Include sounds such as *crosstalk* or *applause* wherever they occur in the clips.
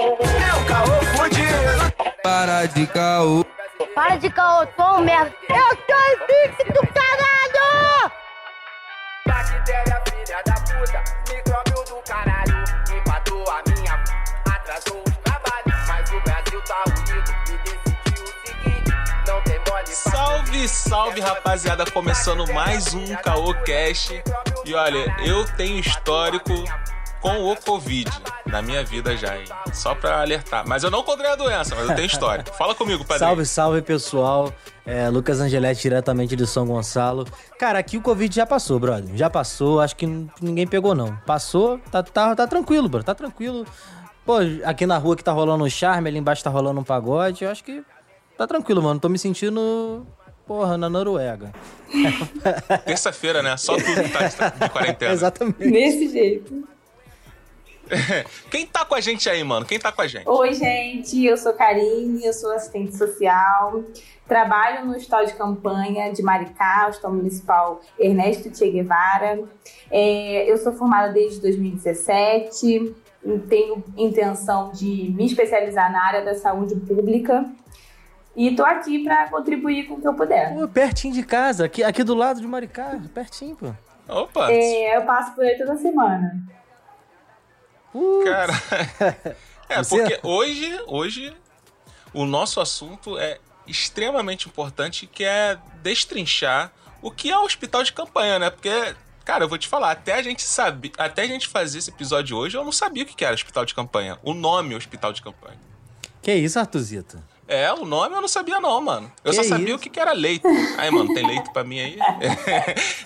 É o caô fudido. Para de caô. Para de caô, tô um merda. Eu tô invicto, caralho! Bactéria, filha da puta, micróbio do caralho. Empatou a minha, atrasou os trabalhos. Mas o Brasil tá unido e decidiu o seguinte: não tem mole Salve, salve rapaziada, começando mais um Caô Cash. E olha, eu tenho histórico com o Covid na minha vida já, hein? Só pra alertar. Mas eu não encontrei a doença, mas eu tenho histórico. Fala comigo, padrinho. Salve, salve pessoal. É, Lucas Angeletti, diretamente de São Gonçalo. Cara, aqui o Covid já passou, brother. Já passou, acho que ninguém pegou, não. Passou, tá, tá, tá tranquilo, bro. Tá tranquilo. Pô, aqui na rua que tá rolando um charme, ali embaixo tá rolando um pagode. Eu acho que tá tranquilo, mano. Tô me sentindo, porra, na Noruega. Terça-feira, né? Só tu que tá de quarentena. *laughs* Exatamente. Desse jeito. *laughs* Quem tá com a gente aí, mano? Quem tá com a gente? Oi, gente, eu sou Karine, eu sou assistente social, trabalho no Hospital de Campanha de Maricá, Hospital Municipal Ernesto Che Guevara. É, eu sou formada desde 2017, e tenho intenção de me especializar na área da saúde pública e tô aqui para contribuir com o que eu puder. Pô, pertinho de casa, aqui, aqui do lado de Maricá, pertinho, pô. Opa! É, eu passo por aí toda semana. Cara. *laughs* É, Você- porque hoje, hoje, o nosso assunto é extremamente importante, que é destrinchar o que é o hospital de campanha, né? Porque, cara, eu vou te falar, até a gente saber, até a gente fazer esse episódio hoje, eu não sabia o que que era hospital de campanha. O nome hospital de campanha. Que isso, Artuzito? É, o nome eu não sabia não, mano. Eu Que só sabia isso? o que que era leito. Aí, mano, tem leito pra mim aí?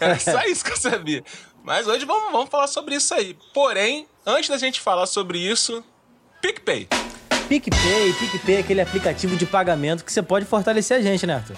Era *laughs* só isso que eu sabia. Mas hoje vamos, vamos falar sobre isso aí. Porém, antes da gente falar sobre isso, PicPay. PicPay, PicPay é aquele aplicativo de pagamento que você pode fortalecer a gente, né, Arthur?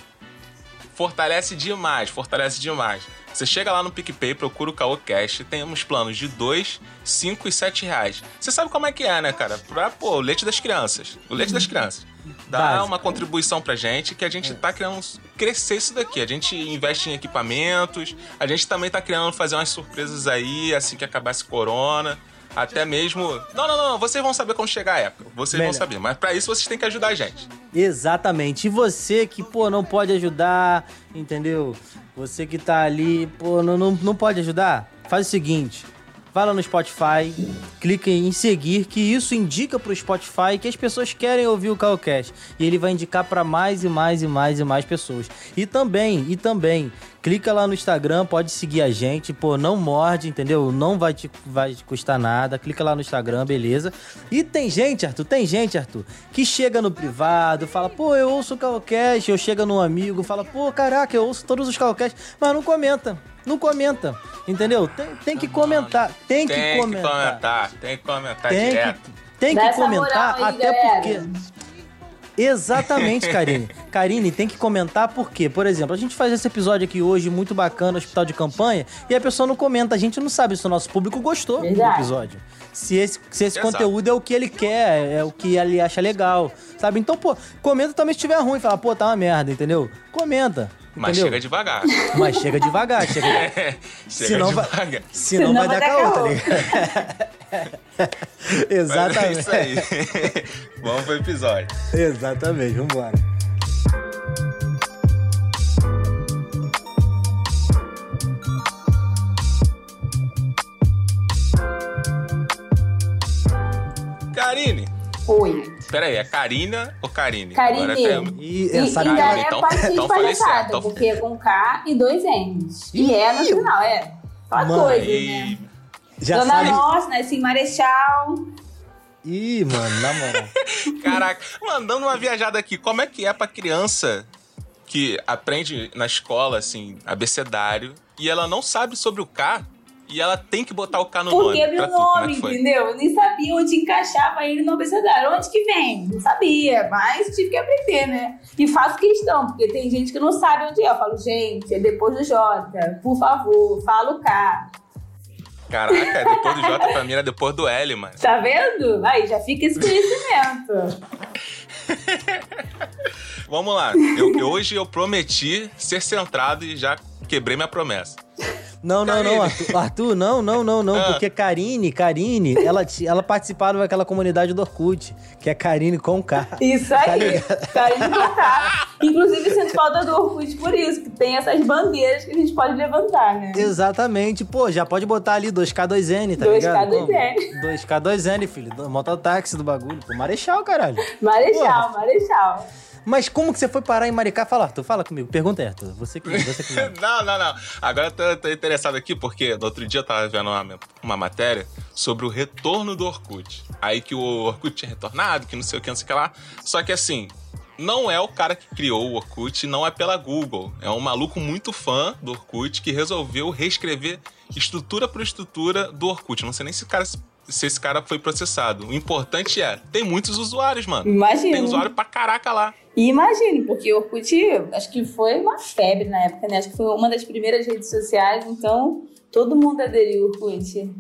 Fortalece demais, fortalece demais. Você chega lá no PicPay, procura o Caô Cash, temos planos de 2, 5 e 7 reais. Você sabe como é que é, né, cara? Pra, pô, o leite das crianças. O leite das crianças. Dá Básico. uma contribuição pra gente que a gente tá querendo crescer isso daqui. A gente investe em equipamentos, a gente também tá querendo fazer umas surpresas aí, assim que acabar esse corona. Até mesmo. Não, não, não, vocês vão saber quando chegar a época. Vocês Melhor. vão saber. Mas pra isso vocês têm que ajudar a gente. Exatamente. E você que, pô, não pode ajudar, entendeu? Você que tá ali, pô, não, não, não pode ajudar? Faz o seguinte. Vai lá no Spotify, clica em seguir, que isso indica pro Spotify que as pessoas querem ouvir o Calcast. E ele vai indicar pra mais e mais e mais e mais pessoas. E também, e também, clica lá no Instagram, pode seguir a gente, pô, não morde, entendeu? Não vai te, vai te custar nada. Clica lá no Instagram, beleza? E tem gente, Arthur, tem gente, Arthur, que chega no privado, fala, pô, eu ouço o Calcast, eu chego num amigo, fala, pô, caraca, eu ouço todos os Calcasts, mas não comenta. Não comenta, entendeu? Tem, tem que comentar, tem que Tem que comentar. comentar, tem que comentar Tem direto. que, tem Dá que comentar, aí, até galera. Exatamente, Karine. *laughs* Karine, tem que comentar porque, por exemplo, a gente faz esse episódio aqui hoje muito bacana, hospital de campanha, e a pessoa não comenta. A gente não sabe se o nosso público gostou do Verdade. episódio. Se esse, se esse Exato. conteúdo é o que ele quer, é o que ele acha legal, sabe? Então, pô, comenta também se estiver ruim. Fala, pô, tá uma merda, entendeu? Comenta. Mas entendeu? chega devagar. Mas chega devagar, chega *laughs* chega Senão vai- devagar. Senão, Senão vai vai dar caô, tá caô. *laughs* ligado? *laughs* Mas Exatamente. É isso aí. *laughs* Vamos pro episódio. Exatamente, vambora. Karine. Oi. Aí, é Karina ou Karine? Karine. Agora E E, essa e Karine, é então- parte então de falei certo, então- porque é com K e dois N's. E é no final, é. Só coisa, E... né? Já Dona sabe. Nossa, né? Assim, Marechal. Ih, mano, na moral. *laughs* Caraca, mandando uma viajada aqui, como é que é pra criança que aprende na escola, assim, abecedário, e ela não sabe sobre o K, e ela tem que botar o K no Porque nome? é meu é nome, foi? entendeu? Eu nem sabia onde encaixava ele no abecedário. Onde que vem? Não sabia, mas tive que aprender, né? E faço questão, porque tem gente que não sabe onde é. Eu falo, gente, é depois do J. Por favor, fala o K. Caraca, depois do J pra mim era depois do L, mano. Tá vendo? Aí já fica esse conhecimento. Vamos lá. Eu- hoje eu prometi ser centrado e já quebrei minha promessa. Não, não, não, Arthur, Arthur, não, não, não, não, Ah. porque Karine, Karine, ela, ela participava daquela comunidade do Orkut, que é Karine com K. Isso aí, carinho de contar. Inclusive, sinto falta do Orkut por isso, que tem essas bandeiras que a gente pode levantar, né? Exatamente, pô, já pode botar ali 2K2N, tá 2K2N. ligado? Como? 2K2N, filho, mototáxi do bagulho, pô, Marechal, caralho. Marechal, Marechal. Mas como que você foi parar em Maricá? Fala, Arthur, fala comigo, pergunta aí, Arthur, você que, você que. *laughs* Não, não, não. Agora eu tô, tô interessado aqui porque no outro dia eu tava vendo uma, uma matéria sobre o retorno do Orkut. Aí que o Orkut tinha retornado, que não sei o que, não sei o que lá. Só que assim, não é o cara que criou o Orkut, não é pela Google. É um maluco muito fã do Orkut que resolveu reescrever estrutura por estrutura do Orkut. Não sei nem se, o cara, se esse cara foi processado. O importante é, tem muitos usuários, mano. Imagina. Tem usuário pra caraca lá. E imagine, porque o Orkut, acho que foi uma febre na época, né? Acho que foi uma das primeiras redes sociais, então todo mundo aderiu ao Orkut.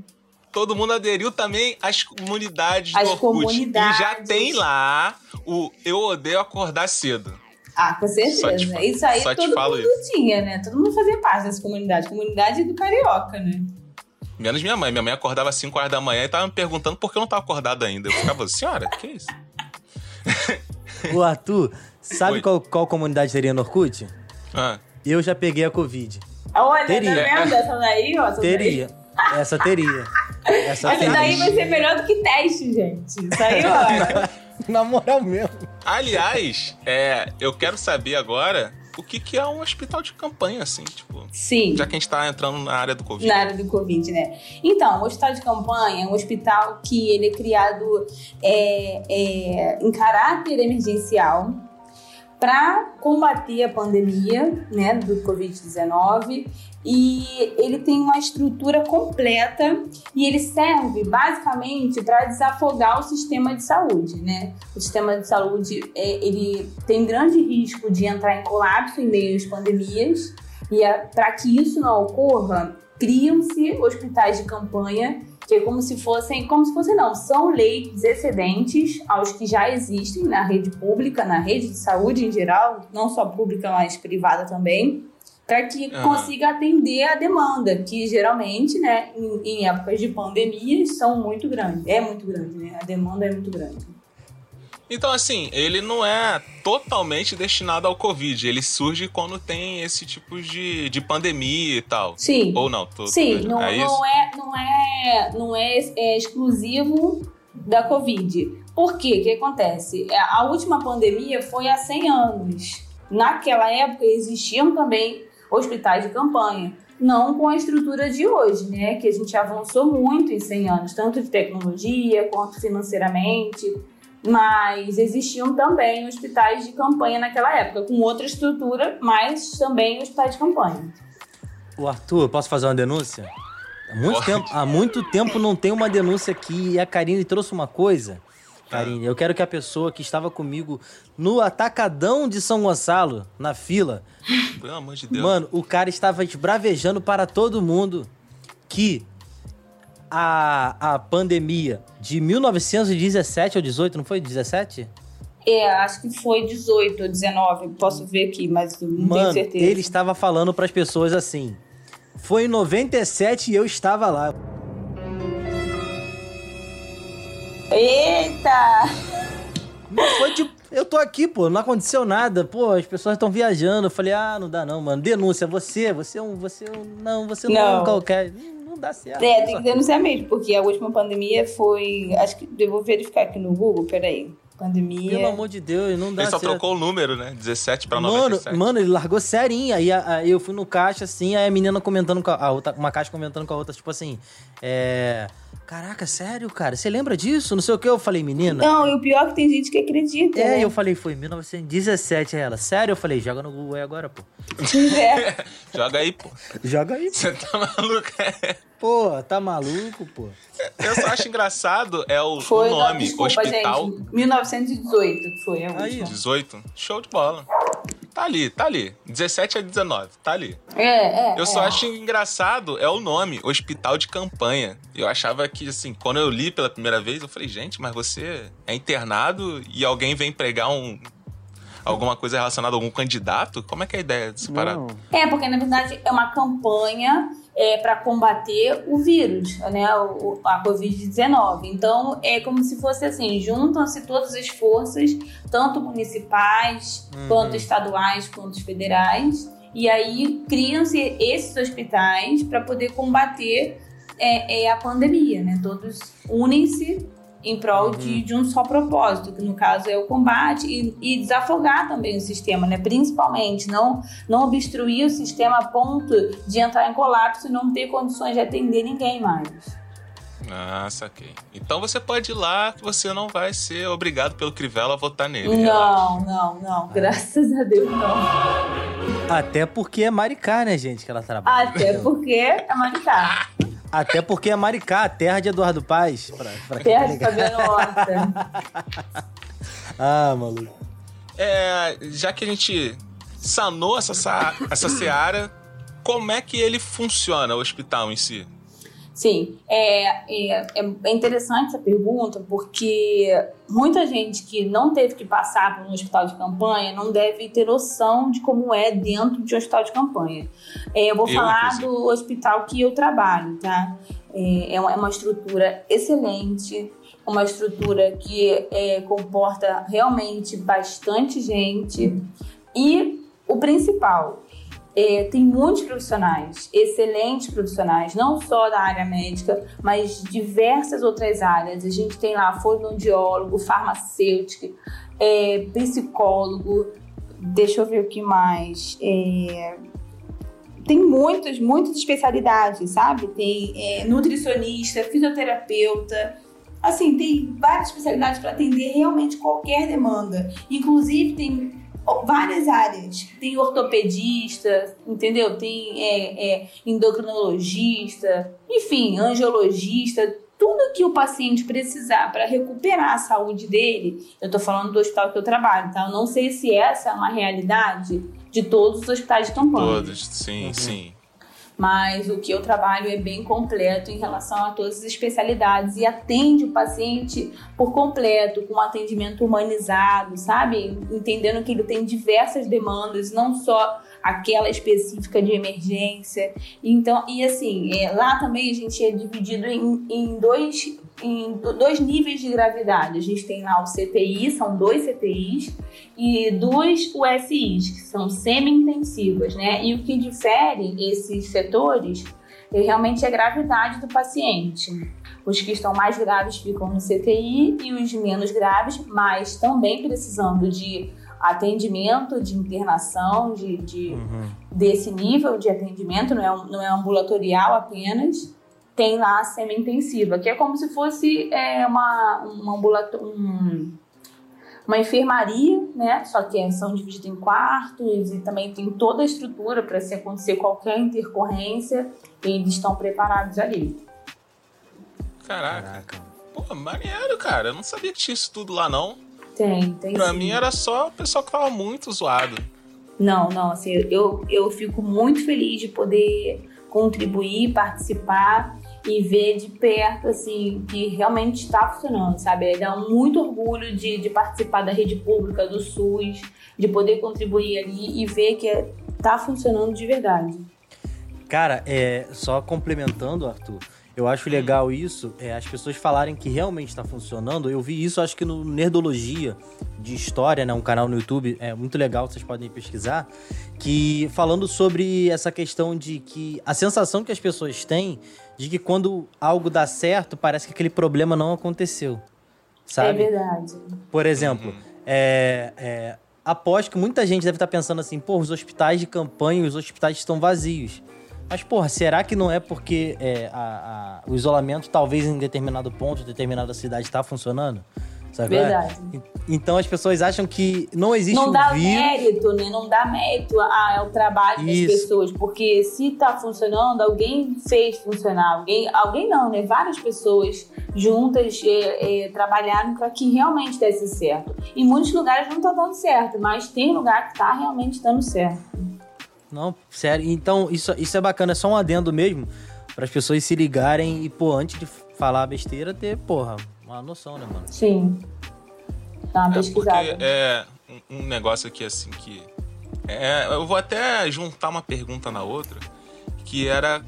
todo mundo aderiu também às comunidades As do Orkut. comunidades. E já tem lá o Eu Odeio Acordar Cedo. Ah, com certeza. Só te fa- isso aí só te todo falo mundo tinha, né? Todo mundo fazia parte dessa comunidade. Comunidade do Carioca, né? Menos minha mãe. Minha mãe acordava às 5 horas da manhã e tava me perguntando por que eu não tava acordado ainda. Eu ficava, senhora, que isso? *laughs* Ô, Arthur, sabe Oi. qual, qual comunidade teria no Orkut? Ah, Eu já peguei a Covid. Olha, Teria. tá vendo essa daí, ó? Essa Teria. Essa teria. Essa Daí. Essa daí teria. vai ser melhor do que teste, gente. Isso aí, ó. *laughs* Na moral mesmo. aliás, é, eu quero saber agora o que, que é um hospital de campanha, assim, tipo. Sim. Já que a gente tá entrando na área do Covid. na área do Covid, né? Então, o hospital de campanha é um hospital que ele é criado é, é, em caráter emergencial para combater a pandemia né, do Covid-19 e ele tem uma estrutura completa e ele serve basicamente para desafogar o sistema de saúde, né? O sistema de saúde é, ele tem grande risco de entrar em colapso em meio às pandemias e para que isso não ocorra, criam-se hospitais de campanha que é como se fossem, como se fossem não, são leitos excedentes aos que já existem na rede pública, na rede de saúde em geral, não só pública, mas privada também, para que Aham. consiga atender a demanda, que geralmente, né, em, em épocas de pandemias são muito grandes, é muito grande, né, a demanda é muito grande. Então, assim, ele não é totalmente destinado ao Covid. Ele surge quando tem esse tipo de, de pandemia e tal. Sim. Ou não? Tô, Sim, tô- não é isso? não, é, não, é, não é, é exclusivo da Covid. Por quê? O que acontece? É, A última pandemia foi há 100 anos. Naquela época existiam também hospitais de campanha. Não com a estrutura de hoje, né? Que a gente avançou muito em 100 anos, tanto de tecnologia quanto financeiramente. Mas existiam também hospitais de campanha naquela época, com outra estrutura, mas também hospitais de campanha. O Arthur, eu posso fazer uma denúncia? Há muito, Pode. tempo, há muito tempo não tem uma denúncia aqui e a Karine trouxe uma coisa. Karine, eu quero que a pessoa que estava comigo no atacadão de São Gonçalo, na fila, Pelo amor de Deus. Mano, o cara estava esbravejando para todo mundo que a, a pandemia de 1917 ou 18, não foi 17? É, acho que foi 18 ou 19, posso ver aqui, mas não Mano, tenho certeza. ele estava falando para as pessoas assim. Foi em 97 e eu estava lá. Eita! Não foi tipo, eu tô aqui, pô, não aconteceu nada. Pô, as pessoas estão viajando. Eu falei: "Ah, não dá não, mano. Denúncia, você, você é um, você é um, não, você não, é Não. um qualquer. Não, dá certo. É, tem que denunciar mesmo, porque a última pandemia foi. Acho que. Eu vou verificar aqui no Google, peraí. Pandemia. Pelo amor de Deus, não dá Ele só certo. trocou o número, né? 17 pra Mano, 97. mano, ele largou serinho. Aí a- a- eu fui no caixa, assim, aí a menina comentando com a, a outra, uma caixa comentando com a outra, tipo assim, é. Caraca, sério, cara? Você lembra disso? Não sei o que. Eu falei, menina. Não, e o pior é que tem gente que acredita. É, né? eu falei, foi em 1917 aí ela. Sério? Eu falei, joga no Google aí agora, pô. *laughs* É. *laughs* Joga aí, pô. Joga aí, Você tá maluco? pô. Tá maluco, pô? Eu só acho engraçado é o, o Foi, não, nome, desculpa, Hospital gente. 1918 que foi a Aí, última. 18. Show de bola. Tá ali, tá ali. 17 a 19, tá ali. É, é. Eu só é. acho engraçado é o nome, Hospital de Campanha. Eu achava que, assim, quando eu li pela primeira vez, eu falei, gente, mas você é internado e alguém vem pregar um. Alguma coisa relacionada a algum candidato? Como é que é a ideia dessa parada? Não. É, porque na verdade é uma campanha é, para combater o vírus, né, o, a Covid-19. Então, é como se fosse assim: juntam-se todas as forças, tanto municipais, Uhum. quanto estaduais, quanto federais, e aí criam-se esses hospitais para poder combater é, é, a pandemia, né? Todos unem-se em prol de, de um só propósito, que no caso é o combate e, e desafogar também o sistema, né? Principalmente não não obstruir o sistema a ponto de entrar em colapso e não ter condições de atender ninguém mais. Ah, saquei. Então você pode ir lá que você não vai ser obrigado pelo Crivella a votar nele. relaxa. Não, não, não. Graças a Deus não. Até porque é Maricá, né, gente, que ela trabalha. Até porque é Maricá. *laughs* Até porque é Maricá, a terra de Eduardo Paz. Pra, pra tá Terra de Horta. *laughs* Ah, maluco. É, já que a gente sanou essa, sa- essa seara, como é que ele funciona, o hospital em si? Sim, é, é, é interessante essa pergunta porque muita gente que não teve que passar por um hospital de campanha não deve ter noção de como é dentro de um hospital de campanha. É, eu vou Eu, falar do hospital que eu trabalho, tá? É, é uma, é uma estrutura excelente, uma estrutura que é, comporta realmente bastante gente e o principal, é, tem muitos profissionais, excelentes profissionais, não só da área médica, mas diversas outras áreas. A gente tem lá fonoaudiólogo, farmacêutico, é, psicólogo, deixa eu ver o que mais. É, tem muitas, muitas especialidades, sabe? Tem é, nutricionista, fisioterapeuta. Assim, tem várias especialidades para atender realmente qualquer demanda. Inclusive, tem várias áreas. Tem ortopedista, entendeu? Tem é, é, endocrinologista, enfim, angiologista. Tudo que o paciente precisar para recuperar a saúde dele, eu tô falando do hospital que eu trabalho, tá? Eu não sei se essa é uma realidade de todos os hospitais de campanha. Todos, sim, sim. Mas o que eu trabalho é bem completo em relação a todas as especialidades e atende o paciente por completo, com um atendimento humanizado, sabe? Entendendo que ele tem diversas demandas, não só aquela específica de emergência. Então, e assim, é, lá também a gente é dividido em, em dois em do- dois níveis de gravidade. A gente tem lá o CTI, são dois CTIs, e duas USIs, que são semi-intensivas, né? E o que difere esses setores é realmente a gravidade do paciente. Os que estão mais graves ficam no CTI e os menos graves, mas também precisando de atendimento, de internação, de, de- Uhum. desse nível de atendimento, não é, não é ambulatorial apenas, tem lá a semi-intensiva, que é como se fosse é, uma, uma, ambulato- um- uma enfermaria, né? Só que são divididos em quartos e também tem toda a estrutura para se acontecer qualquer intercorrência, eles estão preparados ali. Caraca. Caraca. Pô, maneiro, cara. Eu não sabia que tinha isso tudo lá, não. Tem, tem Pra sim. mim era só o pessoal que tava muito zoado. Não, não, assim, eu, eu fico muito feliz de poder contribuir, participar e ver de perto, assim, que realmente está funcionando, sabe? Dá muito orgulho de, de participar da rede pública, do SUS, de poder contribuir ali e ver que está funcionando de verdade. Cara, é, só complementando, Arthur, eu acho legal isso, é, as pessoas falarem que realmente está funcionando. Eu vi isso, acho que no Nerdologia de História, né, um canal no YouTube, é muito legal, vocês podem pesquisar, que falando sobre essa questão de que a sensação que as pessoas têm de que quando algo dá certo, parece que aquele problema não aconteceu. Sabe? É verdade. Por exemplo, é, é, aposto que muita gente deve estar pensando assim, pô, os hospitais de campanha, os hospitais estão vazios. Mas, porra, será que não é porque é, a- a- o isolamento talvez em determinado ponto, determinada cidade está funcionando? Sabe? é? Verdade. Então as pessoas acham que não existe não um dá vírus. mérito, né? Não dá mérito ao trabalho das Isso. pessoas, porque se tá funcionando, alguém fez funcionar, alguém, alguém não, né? Várias pessoas juntas é, é, trabalharam para que realmente desse certo. Em muitos lugares não tá dando certo, mas tem lugar que tá realmente dando certo. Não, sério. Então, isso, isso é bacana, é só um adendo mesmo, para as pessoas se ligarem e, pô, antes de falar besteira, ter, porra, uma noção, né, mano? Sim. Dá uma É porque pesquisada. é um, um negócio aqui assim que. É, eu vou até juntar uma pergunta na outra, que era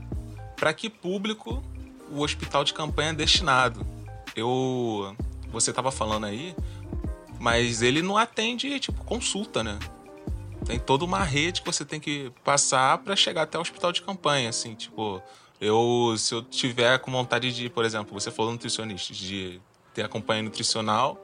para que público o hospital de campanha é destinado. Eu. Você tava falando aí, mas ele não atende, tipo, consulta, né? Tem toda uma rede que você tem que passar para chegar até o hospital de campanha, assim, tipo. Eu, se eu tiver com vontade de, por exemplo, você falou nutricionista, de ter a campanha nutricional,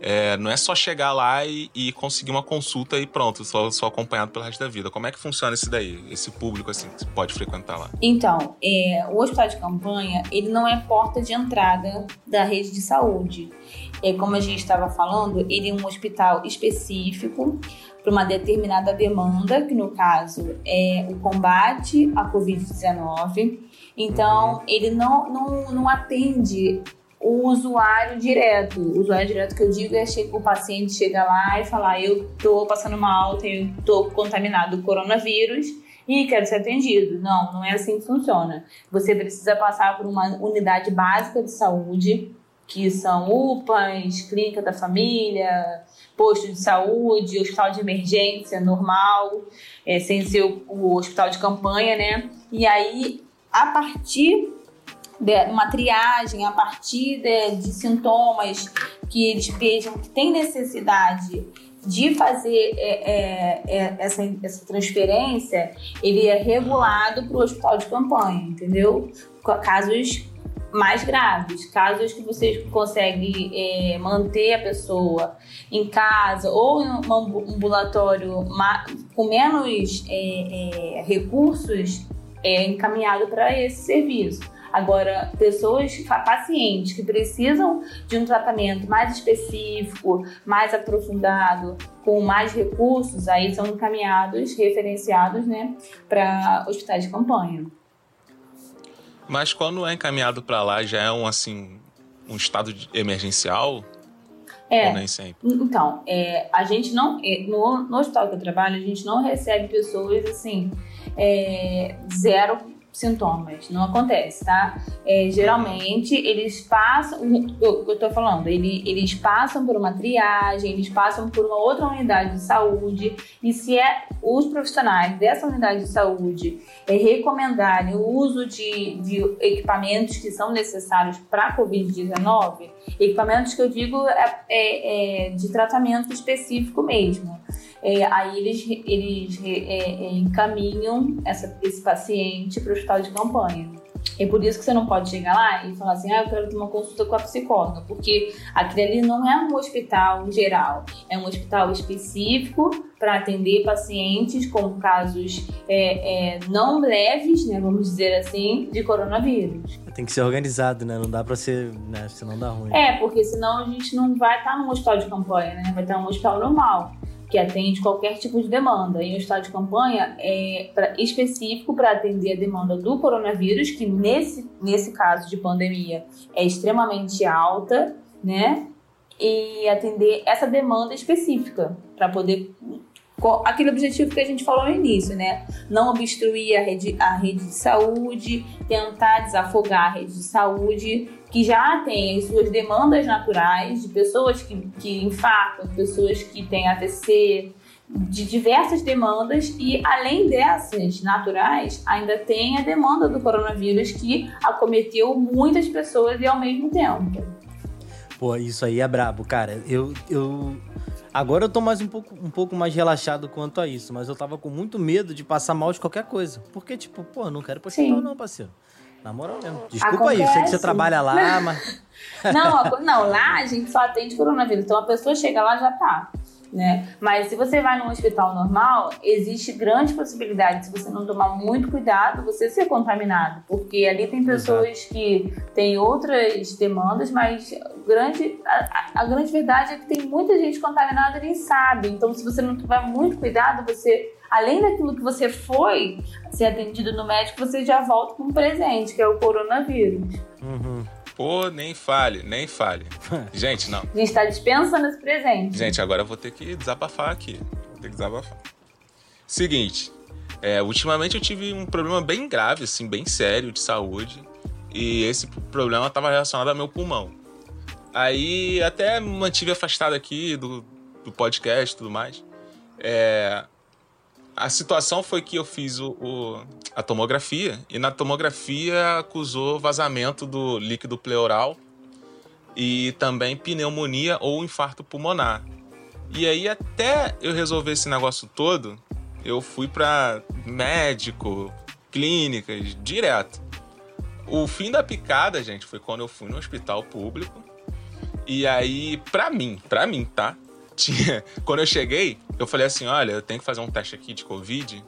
é, não é só chegar lá e, e, conseguir uma consulta e pronto, só, só acompanhado pelo resto da vida. Como é que funciona isso daí, esse público assim que pode frequentar lá? Então, é, o hospital de campanha ele não é porta de entrada da rede de saúde. É, como a gente estava falando, ele é um hospital específico para uma determinada demanda, que no caso é o combate à Covid-19. Então, ele não, não, não atende o usuário direto. O usuário direto que eu digo é o paciente chega lá e falar: Eu tô passando mal, eu tô contaminado do coronavírus e quero ser atendido. Não, não é assim que funciona. Você precisa passar por uma unidade básica de saúde, que são UPAs, clínica da família, posto de saúde, hospital de emergência normal, é, sem ser o, o hospital de campanha, né? E aí, a partir uma triagem a partir de, de sintomas que eles vejam que tem necessidade de fazer é, é, é, essa, essa transferência, ele é regulado para o hospital de campanha, entendeu? Casos mais graves, casos que você consegue é, manter a pessoa em casa ou em um ambulatório com menos é, é, recursos, é encaminhado para esse serviço. Agora, pessoas, pacientes que precisam de um tratamento mais específico, mais aprofundado, com mais recursos, aí são encaminhados, referenciados, né, para hospitais de campanha. Mas quando é encaminhado para lá, já é um assim um estado emergencial? É. Ou nem sempre? Então, é, a gente não. É, no, no hospital que eu trabalho, a gente não recebe pessoas assim, é, zero sintomas. Não acontece, tá? É, geralmente eles passam, que eu tô falando, ele, eles passam por uma triagem, eles passam por uma outra unidade de saúde e se é os profissionais dessa unidade de saúde é, recomendarem o uso de, de equipamentos que são necessários para a Covid-19, equipamentos que eu digo é, é, é de tratamento específico mesmo é, aí eles, eles é, é, encaminham essa, esse paciente para o hospital de campanha. É por isso que você não pode chegar lá e falar assim, ah, eu quero ter uma consulta com a psicóloga, porque aquele ali não é um hospital geral, é um hospital específico para atender pacientes com casos é, é, não leves, né, vamos dizer assim, de coronavírus. Tem que ser organizado, né? Não dá para ser, né? Senão dá ruim. É, porque senão a gente não vai estar num hospital de campanha, né? Vai estar num hospital normal que atende qualquer tipo de demanda. E o estado de campanha é pra, específico para atender a demanda do coronavírus, que nesse, nesse caso de pandemia é extremamente alta, né? E atender essa demanda específica para poder aquele objetivo que a gente falou no início, né? Não obstruir a rede, a rede de saúde, tentar desafogar a rede de saúde, que já tem as suas demandas naturais de pessoas que, que infartam, pessoas que têm AVC, de diversas demandas e além dessas naturais, ainda tem a demanda do coronavírus que acometeu muitas pessoas e ao mesmo tempo. Pô, isso aí é brabo, cara. Eu, eu Agora eu tô mais um pouco, um pouco mais relaxado quanto a isso, mas eu tava com muito medo de passar mal de qualquer coisa. Porque, tipo, pô, não quero ir pro hospital, não, parceiro. Na moral mesmo. Desculpa Acontece. aí, sei que você trabalha lá, mas. *laughs* Não, não, lá a gente só atende coronavírus. Então a pessoa chega lá já tá né? Mas se você vai num hospital normal, existe grande possibilidade, se você não tomar muito cuidado, você ser contaminado, porque ali tem pessoas Exato. que têm outras demandas, mas grande, a, a, grande verdade é que tem muita gente contaminada e nem sabe. Então, se você não tomar muito cuidado, você além daquilo que você foi ser atendido no médico, você já volta com um presente, que é o coronavírus. Uhum. Pô, nem fale, nem fale. *laughs* Gente, não. A gente tá dispensando esse presente. Gente, agora eu vou ter que desabafar aqui. Vou ter que desabafar. Seguinte, é, ultimamente eu tive um problema bem grave, assim, bem sério de saúde. E esse problema estava relacionado ao meu pulmão. Aí até mantive afastado aqui do, do podcast e tudo mais. É, a situação foi que eu fiz o, o- a tomografia e na tomografia acusou vazamento do líquido pleural e também pneumonia ou infarto pulmonar. E aí até eu resolver esse negócio todo, eu fui pra médico, clínicas, direto. O fim da picada, gente, foi quando eu fui no hospital público. E aí, pra mim, pra mim, tá? Tinha, *laughs* quando eu cheguei, eu falei assim: olha, eu tenho que fazer um teste aqui de Covid,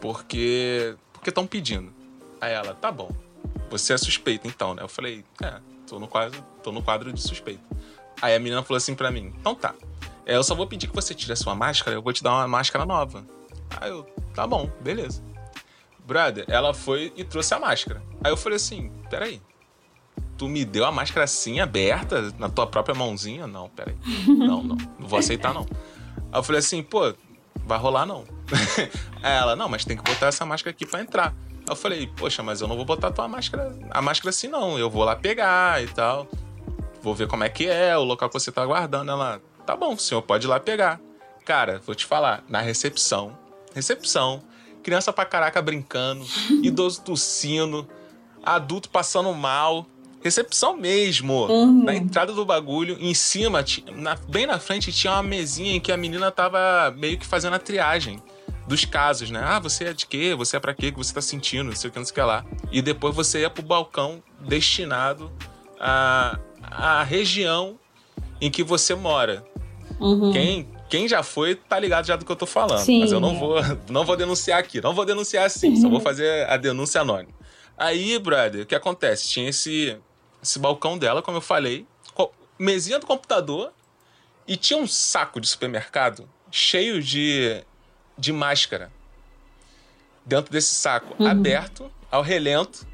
porque. Porque estão pedindo. Aí ela, tá bom. Você é suspeito então, né? Eu falei, é, tô no quadro, tô no quadro de suspeito. Aí a menina falou assim pra mim: então tá. É, eu só vou pedir que você tire a sua máscara, eu vou te dar uma máscara nova. Aí eu, tá bom, beleza. Brother, ela foi e trouxe a máscara. Aí eu falei assim: peraí. Tu me deu a máscara assim, aberta, na tua própria mãozinha? Não, peraí. *laughs* Não, não. Não vou aceitar, não. Aí eu falei assim, pô, vai rolar não. *laughs* Aí ela, não, mas tem que botar essa máscara aqui pra entrar. Aí eu falei, poxa, mas eu não vou botar a tua máscara, a máscara assim não. Eu vou lá pegar e tal. Vou ver como é que é, o local que você tá aguardando. Ela, tá bom, o senhor pode ir lá pegar. Cara, vou te falar, na recepção, recepção, criança pra caraca brincando, *laughs* idoso tossindo, adulto passando mal. Recepção mesmo. Uhum. Na entrada do bagulho, em cima, na- bem na frente, tinha uma mesinha em que a menina tava meio que fazendo a triagem dos casos, né? Ah, você é de quê? Você é pra quê? O que você tá sentindo? Não sei o que, não sei o que lá. E depois você ia pro balcão destinado à, à região em que você mora. Uhum. Quem, quem já foi, tá ligado já do que eu tô falando. Sim, mas eu não vou, não vou denunciar aqui. Não vou denunciar assim. Só vou *laughs* fazer a denúncia anônima. Aí, brother, o que acontece? Tinha esse, esse balcão dela, como eu falei, mesinha do computador e tinha um saco de supermercado cheio de, de máscara. Dentro desse saco, Uhum. aberto, ao relento.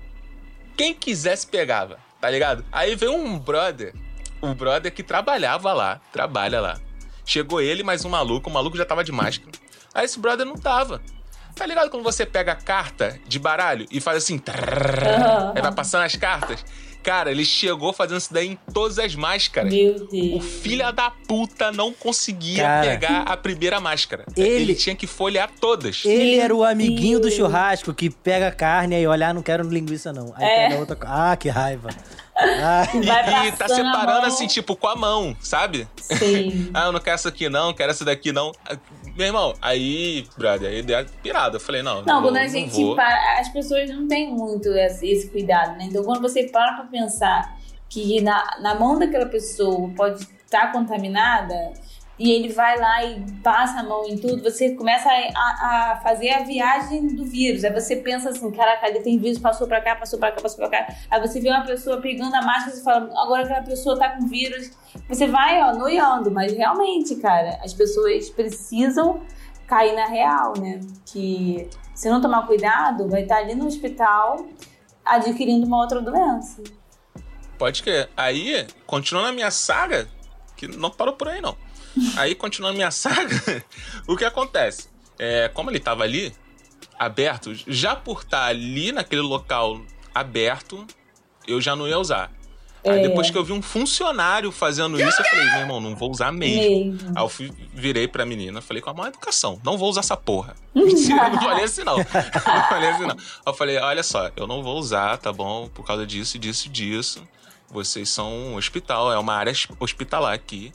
Quem quisesse pegava, tá ligado? Aí veio um brother, um brother que trabalhava lá, trabalha lá. Chegou ele mais um maluco, o maluco já tava de máscara. Aí esse brother não tava. Tá ligado quando você pega a carta de baralho e faz assim, trrr, Aham. aí vai passando as cartas? Cara, ele chegou fazendo isso daí em todas as máscaras. Meu O Deus. filho da puta não conseguia Cara. pegar a primeira máscara. Ele- tinha que folhear todas. Ele era o amiguinho do churrasco que pega a carne e olha, ah, não quero linguiça não. Aí É. pega outra. Ah, que raiva. Ah, E, e tá separando assim, tipo, com a mão, sabe? Sim. *laughs* Ah, eu não quero essa aqui não, quero essa daqui não. Meu irmão, aí, brother, aí deu a pirada. Eu falei, não, Não, quando a gente vou. para, as pessoas não têm muito esse, esse cuidado, né? Então, quando você para pra pensar que na, na mão daquela pessoa pode estar contaminada e ele vai lá e passa a mão em tudo, você começa a, a- fazer a viagem do vírus. Aí você pensa assim, caraca, ele tem vírus, passou pra cá, passou pra cá, passou pra cá. Aí você vê uma pessoa pegando a máscara e fala, agora aquela pessoa tá com vírus. Você vai, ó, noiando, mas realmente, cara, as pessoas precisam cair na real, né? Que se não tomar cuidado, vai estar ali no hospital adquirindo uma outra doença. Pode crer. Aí, continuando a minha saga, que não parou por aí, não. Aí, continuando minha saga, *laughs* o que acontece? É, como ele tava ali, aberto, já por estar ali naquele local aberto, eu já não ia usar. Aí É. depois que eu vi um funcionário fazendo isso, eu falei, meu irmão, não vou usar mesmo. Mesmo. Aí eu fui, virei pra menina, falei com a maior educação, não vou usar essa porra. *laughs* *laughs* Mentira, eu não falei assim não. Não falei assim não. Eu falei, olha só, eu não vou usar, tá bom? Por causa disso, disso, disso. Vocês são um hospital, é uma área hospitalar aqui.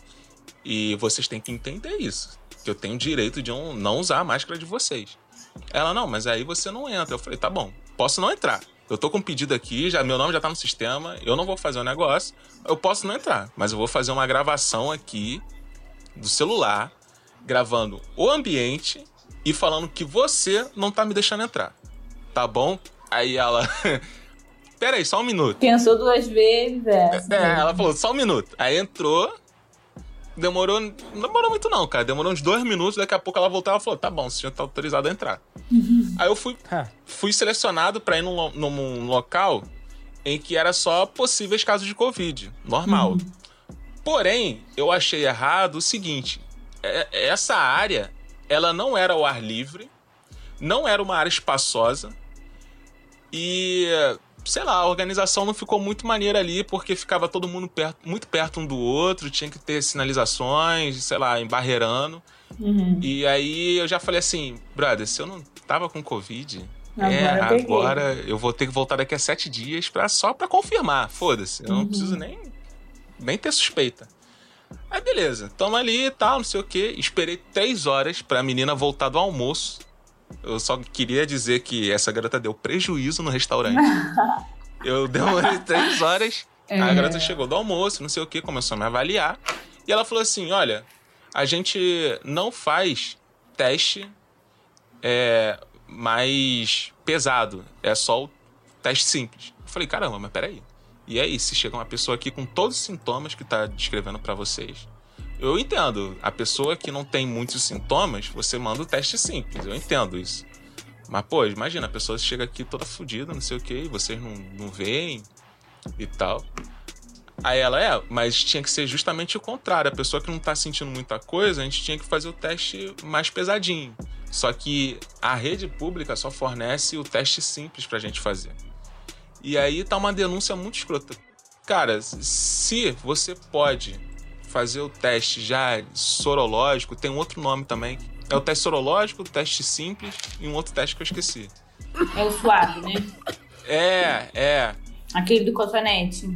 E vocês têm que entender isso. Que eu tenho direito de um- não usar a máscara de vocês. Ela, não, mas aí você não entra. Eu falei, tá bom, posso não entrar. Eu tô com um pedido aqui, já, meu nome já tá no sistema, eu não vou fazer o negócio, eu posso não entrar, mas eu vou fazer uma gravação aqui do celular, gravando o ambiente e falando que você não tá me deixando entrar. Tá bom? Aí ela. *laughs* Pera aí, só um minuto. Pensou duas vezes, é. É, ela falou, só um minuto. Aí entrou. Demorou. Não demorou muito, não, cara. Demorou uns dois minutos, daqui a pouco ela voltou e falou: tá bom, você já tá autorizado a entrar. Aí eu fui, ah, fui selecionado pra ir num, num local em que era só possíveis casos de Covid. Normal. Porém, eu achei errado o seguinte: é- essa área, ela não era ao ar livre, não era uma área espaçosa e sei lá, a organização não ficou muito maneira ali, porque ficava todo mundo perto, muito perto um do outro, tinha que ter sinalizações, sei lá, embarreirando. Uhum. E aí eu já falei assim, brother, se eu não tava com Covid, Agora é, eu agora eu vou ter que voltar daqui a sete dias pra, só pra confirmar. Foda-se, eu não Uhum. preciso nem, nem ter suspeita. Aí beleza, tamo ali e tal, não sei o que. Esperei três horas pra menina voltar do almoço. Eu só queria dizer que essa garota deu prejuízo no restaurante. *laughs* eu demorei três horas. É. A garota chegou do almoço, não sei o que, começou a me avaliar. E ela falou assim: olha, a gente não faz teste é, mais pesado. É só o teste simples. Eu falei, caramba, mas peraí. E aí, se chega uma pessoa aqui com todos os sintomas que tá descrevendo pra vocês? Eu entendo. A pessoa que não tem muitos sintomas, você manda o teste simples. Eu entendo isso. Mas, pô, imagina, a pessoa chega aqui toda fodida, não sei o que, e vocês não, não veem e tal. Aí ela, é, mas tinha que ser justamente o contrário. A pessoa que não tá sentindo muita coisa, a gente tinha que fazer o teste mais pesadinho. Só que a rede pública só fornece o teste simples pra gente fazer. E aí tá uma denúncia muito escrota. Cara, se você pode fazer o teste já sorológico, tem um outro nome também. É o teste sorológico, o teste simples e um outro teste que eu esqueci. É o suave, né? É, é. Aquele do cotonete.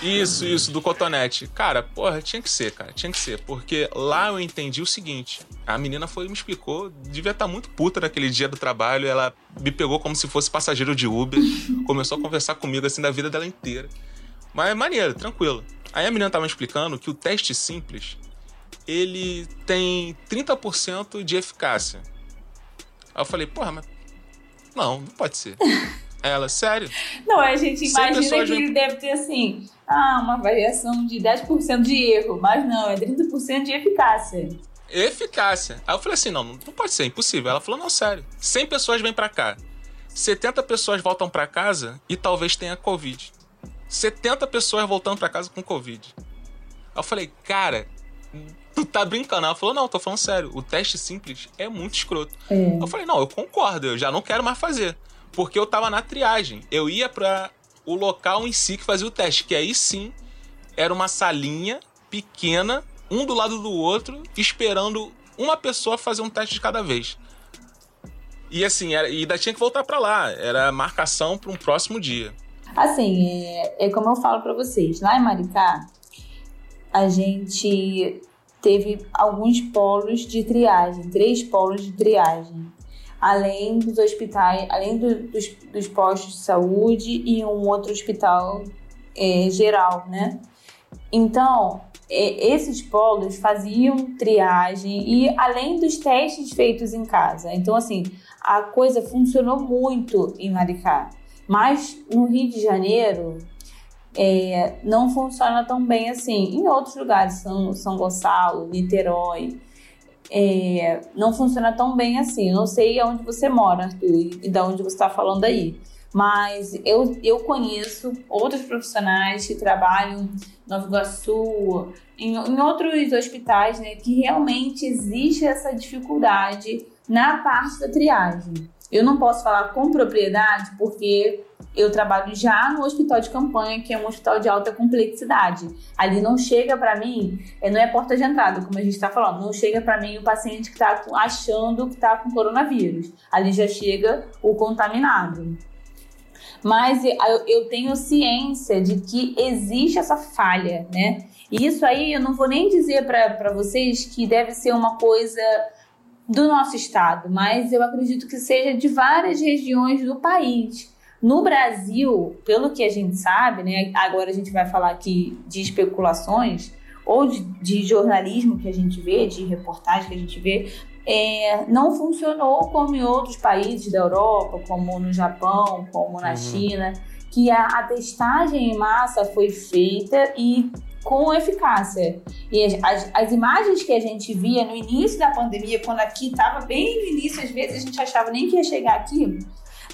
Isso, isso, do cotonete. Cara, porra, tinha que ser, cara, tinha que ser. Porque lá eu entendi o seguinte: a menina foi e me explicou, devia estar muito puta naquele dia do trabalho. Ela me pegou como se fosse passageiro de Uber, começou a conversar comigo assim da vida dela inteira. Mas é maneiro, tranquilo. Aí a menina tava me explicando que o teste simples ele tem 30% de eficácia. Aí eu falei, porra, mas. Não, não pode ser. Ela, sério? Não, a gente imagina que vêm- deve ter assim, ah, uma variação de 10% de erro, mas não, é 30% de eficácia. Eficácia. Aí eu falei assim: não, não pode ser, é impossível. Ela falou: não, sério. 100 pessoas vêm pra cá. 70 pessoas voltam pra casa e talvez tenha Covid. 70 pessoas voltando pra casa com Covid. Aí eu falei: cara, tu tá brincando? Ela falou: não, tô falando sério. O teste simples é muito escroto. É. Eu falei, não, eu concordo, eu já não quero mais fazer. Porque eu tava na triagem. Eu ia pra o local em si que fazia o teste, que aí sim era uma salinha pequena, um do lado do outro, esperando uma pessoa fazer um teste de cada vez. E assim, era, e ainda tinha que voltar pra lá. Era marcação pra um próximo dia. Assim, é, é como eu falo pra vocês, lá em Maricá, a gente teve alguns polos de triagem, três polos de triagem. Além dos hospitais, além do- dos, dos postos de saúde e um outro hospital é, geral, né? Então, é, esses polos faziam triagem e além dos testes feitos em casa. Então, assim, a coisa funcionou muito em Maricá. Mas no Rio de Janeiro é, não funciona tão bem assim. Em outros lugares, São, São Gonçalo, Niterói, é, não funciona tão bem assim. Eu não sei onde você mora, Arthur, e de onde você está falando aí. Mas eu, eu conheço outros profissionais que trabalham em Nova Iguaçu, em, em outros hospitais, né, que realmente existe essa dificuldade na parte da triagem. Eu não posso falar com propriedade porque eu trabalho já no hospital de campanha, que é um hospital de alta complexidade. Ali não chega para mim, é, não é porta de entrada, como a gente está falando, não chega para mim o paciente que está achando que está com coronavírus. Ali já chega o contaminado. Mas eu, tenho ciência de que existe essa falha, né? E isso aí eu não vou nem dizer para vocês que deve ser uma coisa do nosso estado, mas eu acredito que seja de várias regiões do país. No Brasil, pelo que a gente sabe, né? Agora a gente vai falar aqui de especulações ou de, de jornalismo que a gente vê, de reportagem que a gente vê, é, não funcionou como em outros países da Europa, como no Japão, como na Uhum. China, que a, a testagem em massa foi feita e com eficácia. E as, as, imagens que a gente via no início da pandemia, quando aqui estava bem no início, às vezes a gente achava nem que ia chegar aqui,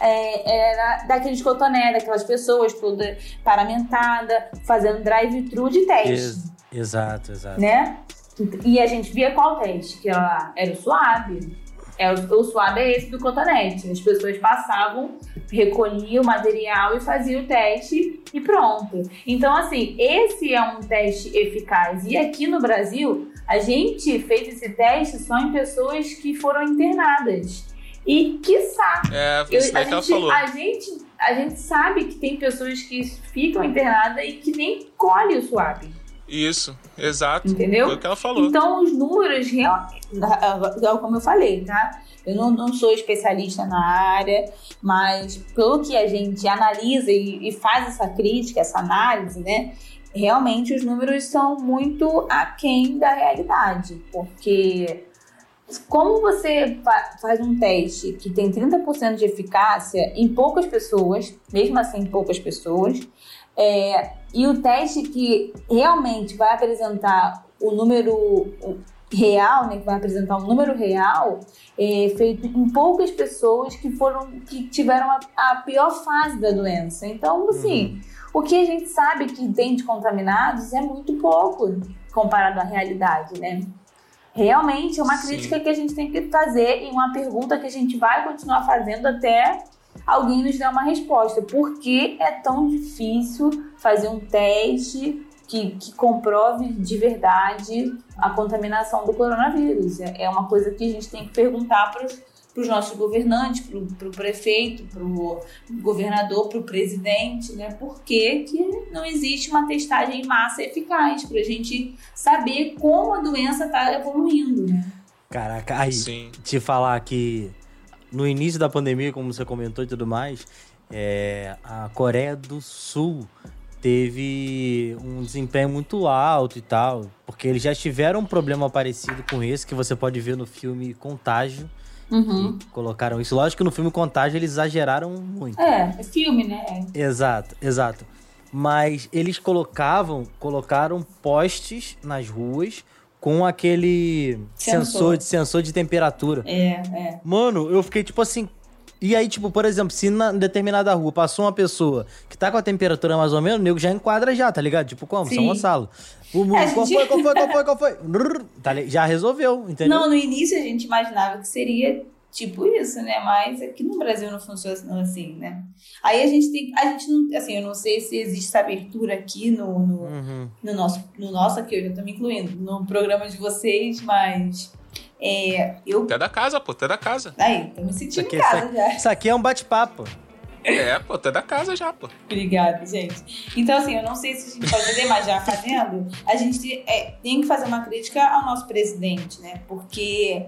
é, era daqueles cotoné, daquelas pessoas toda paramentada, fazendo drive-thru de teste Ex- exato, exato. né? E a gente via qual teste? Que era, era o suave. É, o, suave é esse do cotonete. As pessoas passavam, recolhiam o material e faziam o teste e pronto. Então, assim, esse é um teste eficaz. E aqui no Brasil, a gente fez esse teste só em pessoas que foram internadas. E, quiçá, É, eu- a, gente, falou. a, gente, a gente sabe que tem pessoas que ficam internadas e que nem colhem o suave. Isso, exato. Entendeu? Foi o que ela falou. Então, os números, como eu falei, tá? Eu não, não sou especialista na área, mas pelo que a gente analisa e, e faz essa crítica, essa análise, né? Realmente os números são muito aquém da realidade, porque como você fa- faz um teste que tem 30% de eficácia em poucas pessoas, mesmo assim em poucas pessoas, é, e o teste que realmente vai apresentar o número real, né, que vai apresentar um número real, é feito em poucas pessoas que foram que tiveram a, a pior fase da doença. Então, assim, o que a gente sabe que tem de contaminados é muito pouco comparado à realidade, né? Realmente é uma Sim. crítica que a gente tem que fazer e uma pergunta que a gente vai continuar fazendo até alguém nos dar uma resposta. Por que é tão difícil fazer um teste que, que comprove de verdade a contaminação do coronavírus? É é uma coisa que a gente tem que perguntar para os nossos governantes, para o prefeito, para o governador, para o presidente, né? Por que, que não existe uma testagem em massa eficaz para a gente saber como a doença está evoluindo, né? Caraca, aí, Sim. te falar que no início da pandemia, como você comentou e tudo mais, é, a Coreia do Sul teve um desempenho muito alto e tal, porque eles já tiveram um problema parecido com esse, que você pode ver no filme Contágio, Uhum. colocaram isso. Lógico que no filme Contágio eles exageraram muito. É, é filme, né? Exato, exato. Mas eles colocavam, colocaram postes nas ruas com aquele Sensor. sensor de, sensor de temperatura. É, é. Mano, eu fiquei tipo assim. E aí, tipo, por exemplo, se na determinada rua passou uma pessoa que tá com a temperatura mais ou menos, o nego já enquadra já, tá ligado? Tipo, como? São Sim. Gonçalo. O, É, qual gente- foi, qual foi, qual *laughs* foi, qual foi? Tá já resolveu, entendeu? Não, no início a gente imaginava que seria tipo isso, né? Mas aqui no Brasil não funciona assim, né? Aí a gente tem. A gente não. Assim, eu não sei se existe essa abertura aqui no, no, Uhum. no nosso, no nosso aqui, eu já tô me incluindo, no programa de vocês, mas é, eu. Até da casa, pô, até da casa. Aí, tô me sentindo aqui, em isso, casa aqui, já. isso aqui é um bate-papo. É, pô, até da casa já, pô. Obrigada, gente. Então, assim, eu não sei se a gente pode fazer, mas já fazendo, a gente é, tem que fazer uma crítica ao nosso presidente, né? Porque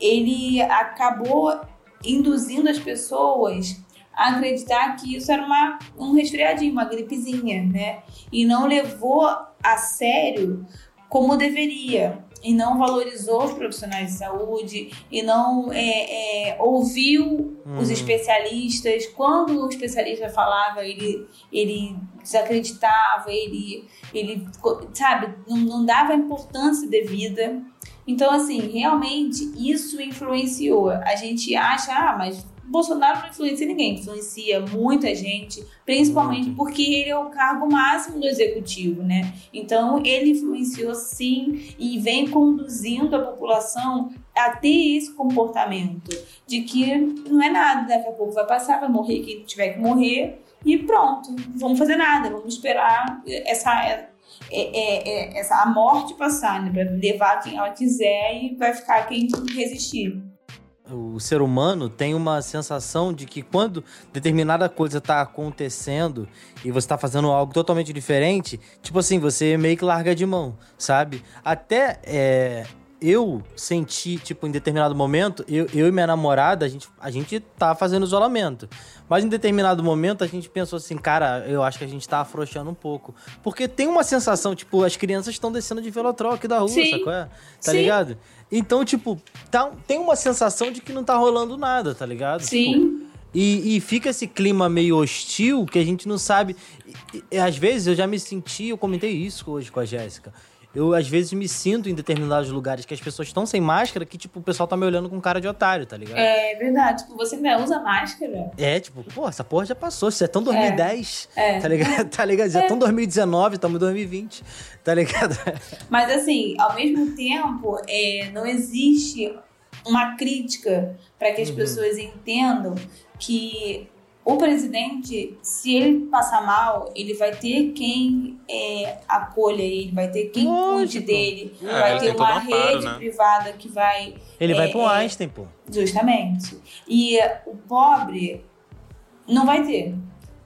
ele acabou induzindo as pessoas a acreditar que isso era uma, um resfriadinho, uma gripezinha, né? E não levou a sério como deveria. E não valorizou os profissionais de saúde, e não é, é, ouviu os Uhum. especialistas. Quando o especialista falava, ele, ele desacreditava, ele, ele sabe, não, não dava a importância devida. Então, assim, realmente isso influenciou. A gente acha, ah, mas Bolsonaro não influencia ninguém, influencia muita gente, principalmente Muito. porque ele é o cargo máximo do executivo, né? Então, ele influenciou sim e vem conduzindo a população a ter esse comportamento de que não é nada, daqui a pouco vai passar, vai morrer quem tiver que morrer e pronto, não vamos fazer nada, vamos esperar essa é, é, é, essa a morte passar, né, para levar quem ela quiser e vai ficar quem resistir. O ser humano tem uma sensação de que quando determinada coisa tá acontecendo e você tá fazendo algo totalmente diferente, tipo assim, você meio que larga de mão, sabe? Até é, eu senti, tipo, em determinado momento, eu, eu e minha namorada, a gente, a gente tá fazendo isolamento. Mas em determinado momento a gente pensou assim, cara, eu acho que a gente tá afrouxando um pouco. Porque tem uma sensação, tipo, as crianças estão descendo de velotrol aqui da rua, Sim. sacou? É? Tá Sim. ligado? Então, tipo, tá, tem uma sensação de que não tá rolando nada, tá ligado? Tipo, Sim, e, e fica esse clima meio hostil que a gente não sabe. E, e, às vezes eu já me senti, eu comentei isso hoje com a Jéssica. Eu, às vezes, me sinto em determinados lugares que as pessoas estão sem máscara, que, tipo, o pessoal tá me olhando com cara de otário, tá ligado? é verdade. Tipo, você ainda usa máscara? É, tipo, pô, essa porra já passou. Isso é tão 2010, É. tá ligado? *laughs* Tá ligado? Já é tão 2019, estamos em 2020, tá ligado? *laughs* Mas assim, ao mesmo tempo, é, não existe uma crítica para que as Uhum. pessoas entendam que o presidente, se ele passar mal, ele vai ter quem é, acolha ele, vai ter quem cuide Lógico. dele, É, vai ter uma um amparo, rede né? privada que vai Ele vai É, pro é. Einstein, pô. Justamente. E eh, o pobre não vai ter.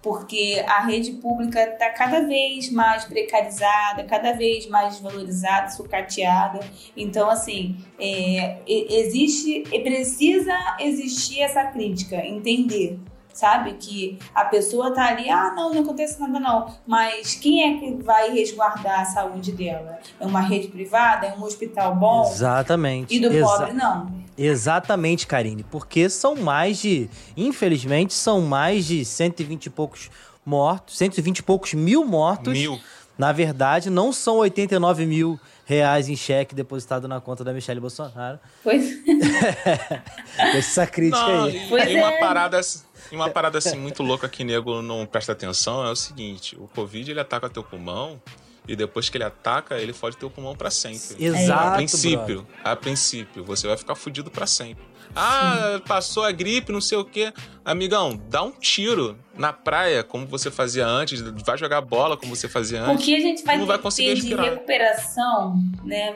Porque a rede pública está cada vez mais precarizada, cada vez mais desvalorizada, sucateada. Então, assim, é, existe, e precisa existir essa crítica, entender. Sabe? Que a pessoa tá ali, ah, não, não acontece nada não. Mas quem é que vai resguardar a saúde dela? É uma rede privada? É um hospital bom? Exatamente. E do Exa- pobre, não. Exatamente, Karine. Porque são mais de. Infelizmente, são mais de 120 e poucos mortos. 120 e poucos mil mortos. Mil. Na verdade, não são 89 mil reais em cheque depositado na conta da Michelle Bolsonaro. Pois *laughs* Essa crítica Não, aí. e, Pois e uma é. parada assim- e uma parada assim muito louca que nego não presta atenção é o seguinte: o Covid ele ataca teu pulmão e depois que ele ataca, ele fode teu pulmão pra sempre. Exato, A princípio, brother. a princípio, você vai ficar fudido pra sempre. Ah, passou a gripe, não sei o quê. Amigão, dá um tiro na praia, como você fazia antes, vai jogar bola como você fazia antes. Porque a gente vai não ter vai que conseguir ter de recuperação, né?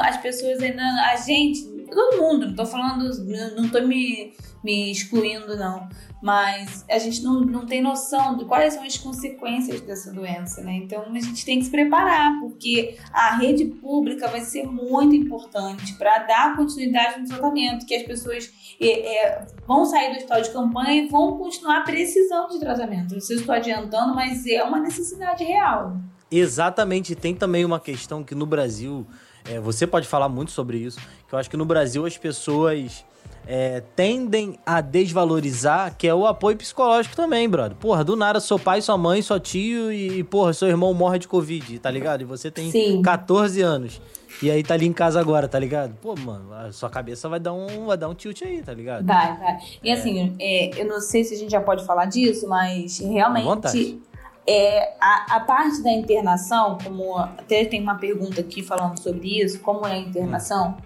As pessoas ainda. A gente, todo mundo, não tô falando, não tô me, me excluindo, não. Mas a gente não, não tem noção de quais são as consequências dessa doença, né? Então a gente tem que se preparar, porque a rede pública vai ser muito importante para dar continuidade no tratamento, que as pessoas é, é, vão sair do hospital de campanha e vão continuar precisando de tratamento. Eu sei se estou adiantando, mas é uma necessidade real. Exatamente. Tem também uma questão que no Brasil, é, você pode falar muito sobre isso, que eu acho que no Brasil as pessoas é, tendem a desvalorizar, que é o apoio psicológico também, brother. Porra, do nada, seu pai, sua mãe, seu tio e, porra, seu irmão morre de Covid, tá ligado? E você tem Sim. 14 anos. E aí tá ali em casa agora, tá ligado? Pô, mano, a sua cabeça vai dar um, vai dar um tilt aí, tá ligado? Vai, vai. E assim, é, eu não sei se a gente já pode falar disso, mas realmente. É, a, a parte da internação, como até tem uma pergunta aqui falando sobre isso, como é a internação,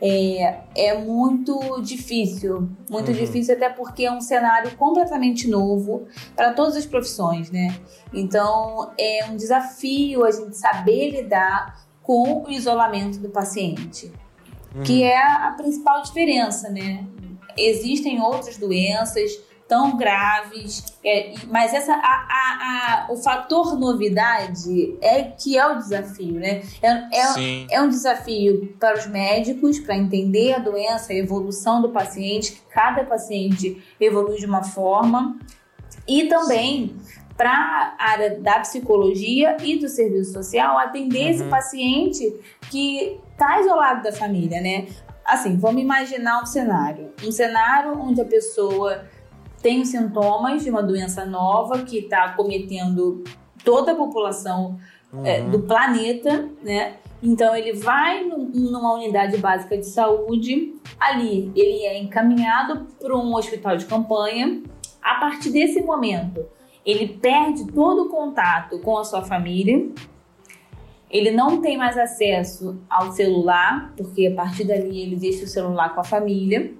é, é muito difícil. Muito Uhum. difícil, até porque é um cenário completamente novo para todas as profissões, né? Então é um desafio a gente saber lidar com o isolamento do paciente que é a principal diferença, né? Existem outras doenças tão graves, é, mas essa, a, a- a- o fator novidade é que é o desafio, né? É, é, é um desafio para os médicos, para entender a doença, a evolução do paciente, que cada paciente evolui de uma forma, e também para a área da psicologia e do serviço social atender esse paciente que está isolado da família, né? Assim, vamos imaginar um cenário. Um cenário onde a pessoa tem sintomas de uma doença nova que está acometendo toda a população é, Uhum. do planeta, né? Então ele vai num- numa unidade básica de saúde, ali ele é encaminhado para um hospital de campanha. A partir desse momento, ele perde todo o contato com a sua família. Ele não tem mais acesso ao celular, porque a partir dali ele deixa o celular com a família.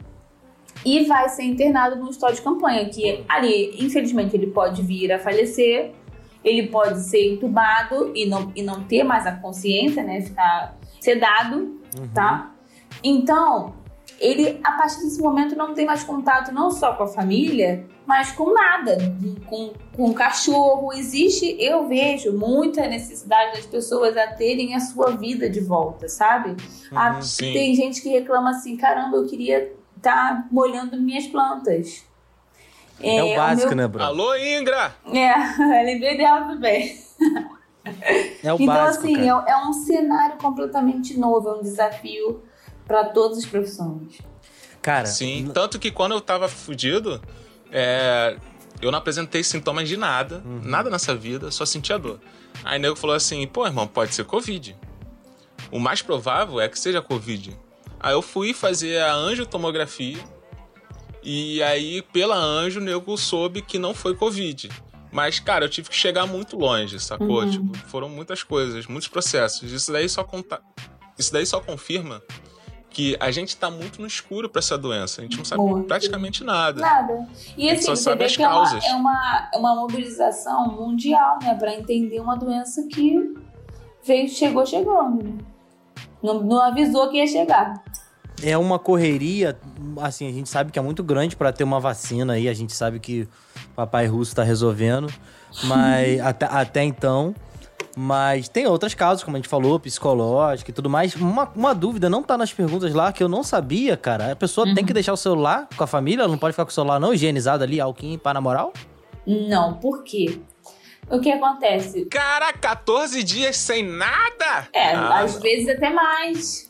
E vai ser internado no hospital de campanha, que ali, infelizmente, ele pode vir a falecer, ele pode ser entubado e não, e não ter mais a consciência, né? Ficar sedado, tá? Então, ele, a partir desse momento, não tem mais contato não só com a família, mas com nada, com, com o cachorro. Existe, eu vejo muita necessidade das pessoas a terem a sua vida de volta, sabe? Ah, sim. tem gente que reclama assim, caramba, eu queria estar molhando minhas plantas. É, o básico, meu- né, bro? Alô, Ingra! É, *laughs* lembrei dela também. É o então, básico, assim, cara. é, é um cenário completamente novo, é um desafio para todas as profissões. Cara, Sim, tanto que quando eu tava fudido, é, eu não apresentei sintomas de nada, Uhum. nada nessa vida, só sentia dor. Aí o nego falou assim, pô, irmão, pode ser Covid. O mais provável é que seja Covid. Aí eu fui fazer a angiotomografia e aí, pela anjo, o nego soube que não foi Covid. Mas, cara, eu tive que chegar muito longe, sacou? Uhum. Tipo, foram muitas coisas, muitos processos. Isso daí só conta... Isso daí só confirma que a gente tá muito no escuro pra essa doença. A gente não sabe Muito. praticamente nada. Nada. E assim, só você sabe vê as que é uma, causas. é, uma, é uma mobilização mundial, né? Pra entender uma doença que veio, chegou chegando, né? Não, não avisou que ia chegar. É uma correria, assim, a gente sabe que é muito grande pra ter uma vacina aí, a gente sabe que o papai russo tá resolvendo, mas *laughs* até, até então. Mas tem outras causas, como a gente falou, psicológica e tudo mais. Uma, uma dúvida, não tá nas perguntas lá, que eu não sabia, cara. A pessoa tem que deixar o celular com a família? Ela não pode ficar com o celular não higienizado ali, alquim, pá, na moral? Não, por quê? O que acontece? Cara, 14 dias sem nada? É, Ah, às vezes até mais.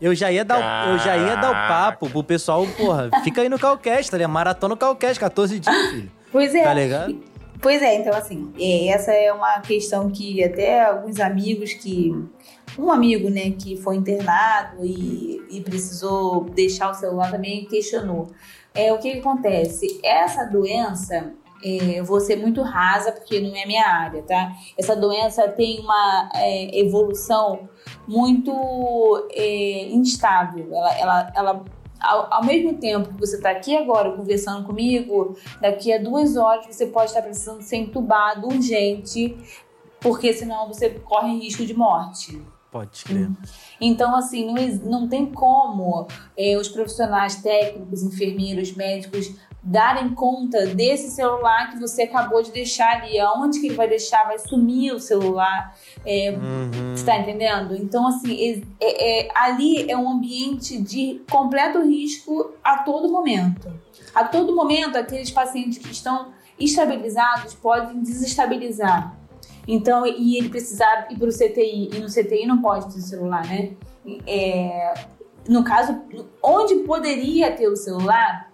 Eu já ia dar, o- eu já ia dar o papo pro pessoal, porra, fica aí no Calcast, tá ligado? Maratona no Calcast, 14 dias, filho. Pois é. Tá ligado? Pois é, então assim, é, essa é uma questão que até alguns amigos que. Um amigo, né, que foi internado e, e precisou deixar o celular também questionou. É, o que, que acontece? Essa doença, eu vou ser muito rasa porque não é minha área, tá? Essa doença tem uma é, evolução muito é, instável. Ela, ela, ela ao, ao mesmo tempo que você está aqui agora conversando comigo, daqui a duas horas você pode estar precisando ser entubado urgente, porque senão você corre risco de morte. Pode crer. Então, assim, não, não tem como eh, os profissionais técnicos, enfermeiros, médicos darem conta desse celular que você acabou de deixar ali. Aonde que ele vai deixar? Vai sumir o celular. Eh, Uhum. você tá entendendo? Então, assim, ex- é- é- ali é um ambiente de completo risco a todo momento. A todo momento, aqueles pacientes que estão estabilizados podem desestabilizar. Então, e ele precisar ir para o CTI, e no CTI não pode ter celular, né? É, no caso, onde poderia ter o celular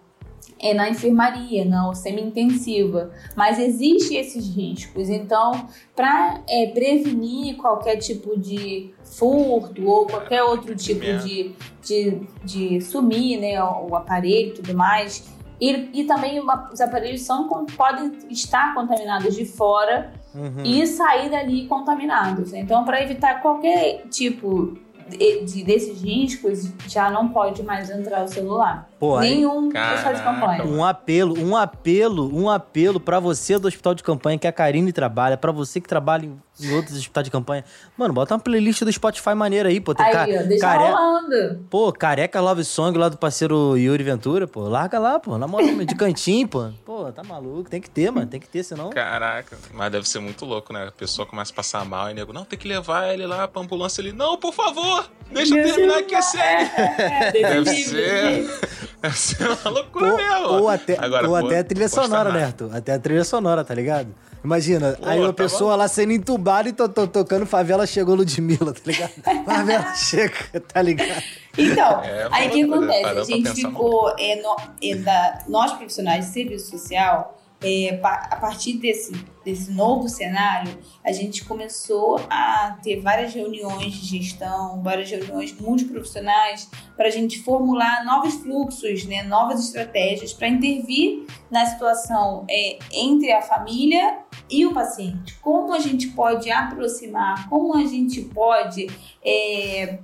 é na enfermaria, na semi-intensiva. Mas existem esses riscos. Então, para prevenir qualquer tipo de furto ou qualquer outro tipo É. de, de, de sumir né, o, aparelho e tudo mais. E, e também os aparelhos são, podem estar contaminados de fora Uhum. e sair dali contaminados. Então, para evitar qualquer tipo de, de- desses riscos, já não pode mais entrar o celular. Pô, Nenhum hospital de campanha. Um apelo, um apelo, um apelo pra você do hospital de campanha que a Karine trabalha, pra você que trabalha em, em outros hospitais de campanha. Mano, bota uma playlist do Spotify maneira aí, pô. Tem Aí, ca- ó, deixa care- rolando. Pô, Careca Love Song lá do parceiro Yuri Ventura, pô. Larga lá, pô. Na moral, de cantinho, pô. Pô, tá maluco. Tem que ter, mano. Tem que ter, senão. Caraca, mas deve ser muito louco, né? A pessoa começa a passar mal e nego, não, tem que levar ele lá pra ambulância ele. Não, por favor, deixa eu terminar aqui a série. É, Deve ser. *laughs* Deve ser uma loucura Ou, mesmo. ou até, Agora, ou pô, até a trilha sonora, nada. né, Arthur? Até a trilha sonora, tá ligado? Imagina, Pô, aí uma tá pessoa lá sendo entubada e tô, tô tocando Favela Chegou Ludmilla, tá ligado? *laughs* Favela chega, tá ligado? Então, É, aí o que acontece? A gente ficou, é, no- é, da- nós profissionais de serviço social, é, a partir desse, desse novo cenário, a gente começou a ter várias reuniões de gestão, várias reuniões multiprofissionais, para a gente formular novos fluxos, né, novas estratégias para intervir na situação é, entre a família e o paciente. Como a gente pode aproximar, como a gente pode. é,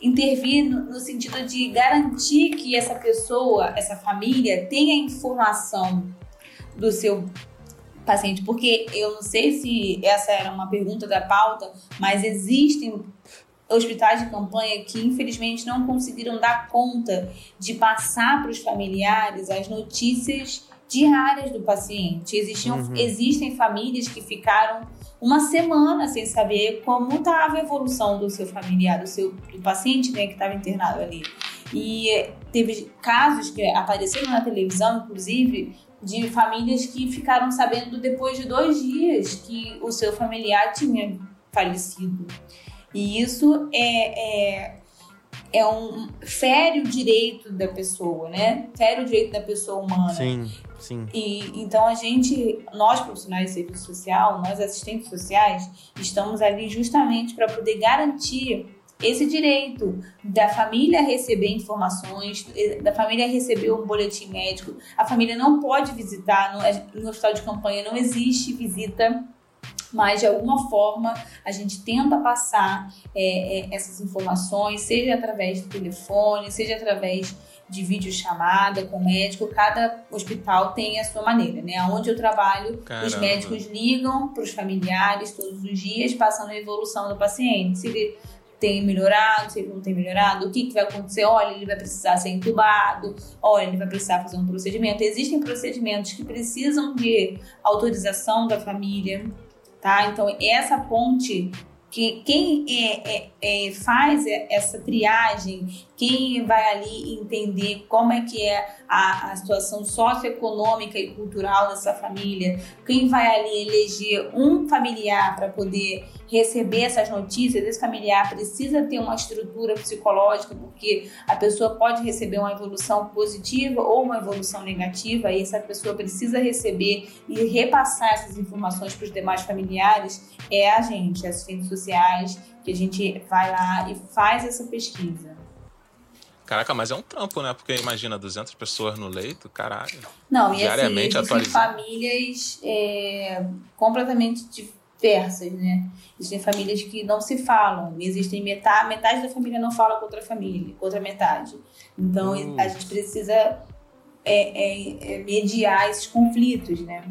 intervir no, no sentido de garantir que essa pessoa, essa família, tenha informação do seu paciente. Porque eu não sei se essa era uma pergunta da pauta, mas existem hospitais de campanha que infelizmente não conseguiram dar conta de passar para os familiares as notícias diárias do paciente. Existiam, Uhum. Existem famílias que ficaram uma semana sem saber como estava a evolução do seu familiar, do seu do paciente né, que estava internado ali. E teve casos que apareceram na televisão, inclusive, de famílias que ficaram sabendo depois de dois dias que o seu familiar tinha falecido. E isso é, é, é um fere o direito da pessoa, né? Fere o direito da pessoa humana. Sim, sim. E então a gente, nós profissionais de serviço social, nós assistentes sociais, estamos ali justamente para poder garantir esse direito da família receber informações, da família receber um boletim médico. A família não pode visitar, no, no hospital de campanha não existe visita mas de alguma forma a gente tenta passar é, é, essas informações, seja através do telefone, seja através de videochamada com o médico, cada hospital tem a sua maneira, né? Onde eu trabalho, Caramba. os médicos ligam para os familiares todos os dias, passando a evolução do paciente. Se ele tem melhorado, se ele não tem melhorado, o que, que vai acontecer? Olha, ele vai precisar ser entubado, olha, ele vai precisar fazer um procedimento. Existem procedimentos que precisam de autorização da família, tá? Então, essa ponte que quem é, é, é, faz essa triagem, quem vai ali entender como é que é a, a, situação socioeconômica e cultural dessa família, quem vai ali eleger um familiar para poder receber essas notícias, esse familiar precisa ter uma estrutura psicológica, porque a pessoa pode receber uma evolução positiva ou uma evolução negativa, e essa pessoa precisa receber e repassar essas informações para os demais familiares, é a gente, assistentes sociais, que a gente vai lá e faz essa pesquisa. Caraca, mas é um trampo, né? Porque imagina 200 pessoas no leito, caralho. Não, e Diariamente assim, existem atualizando. famílias é, completamente diversas, né? Existem famílias que não se falam. Existem metade, metade da família não fala com outra família, com outra metade. Então Hum. a gente precisa é, é, é, mediar esses conflitos, né?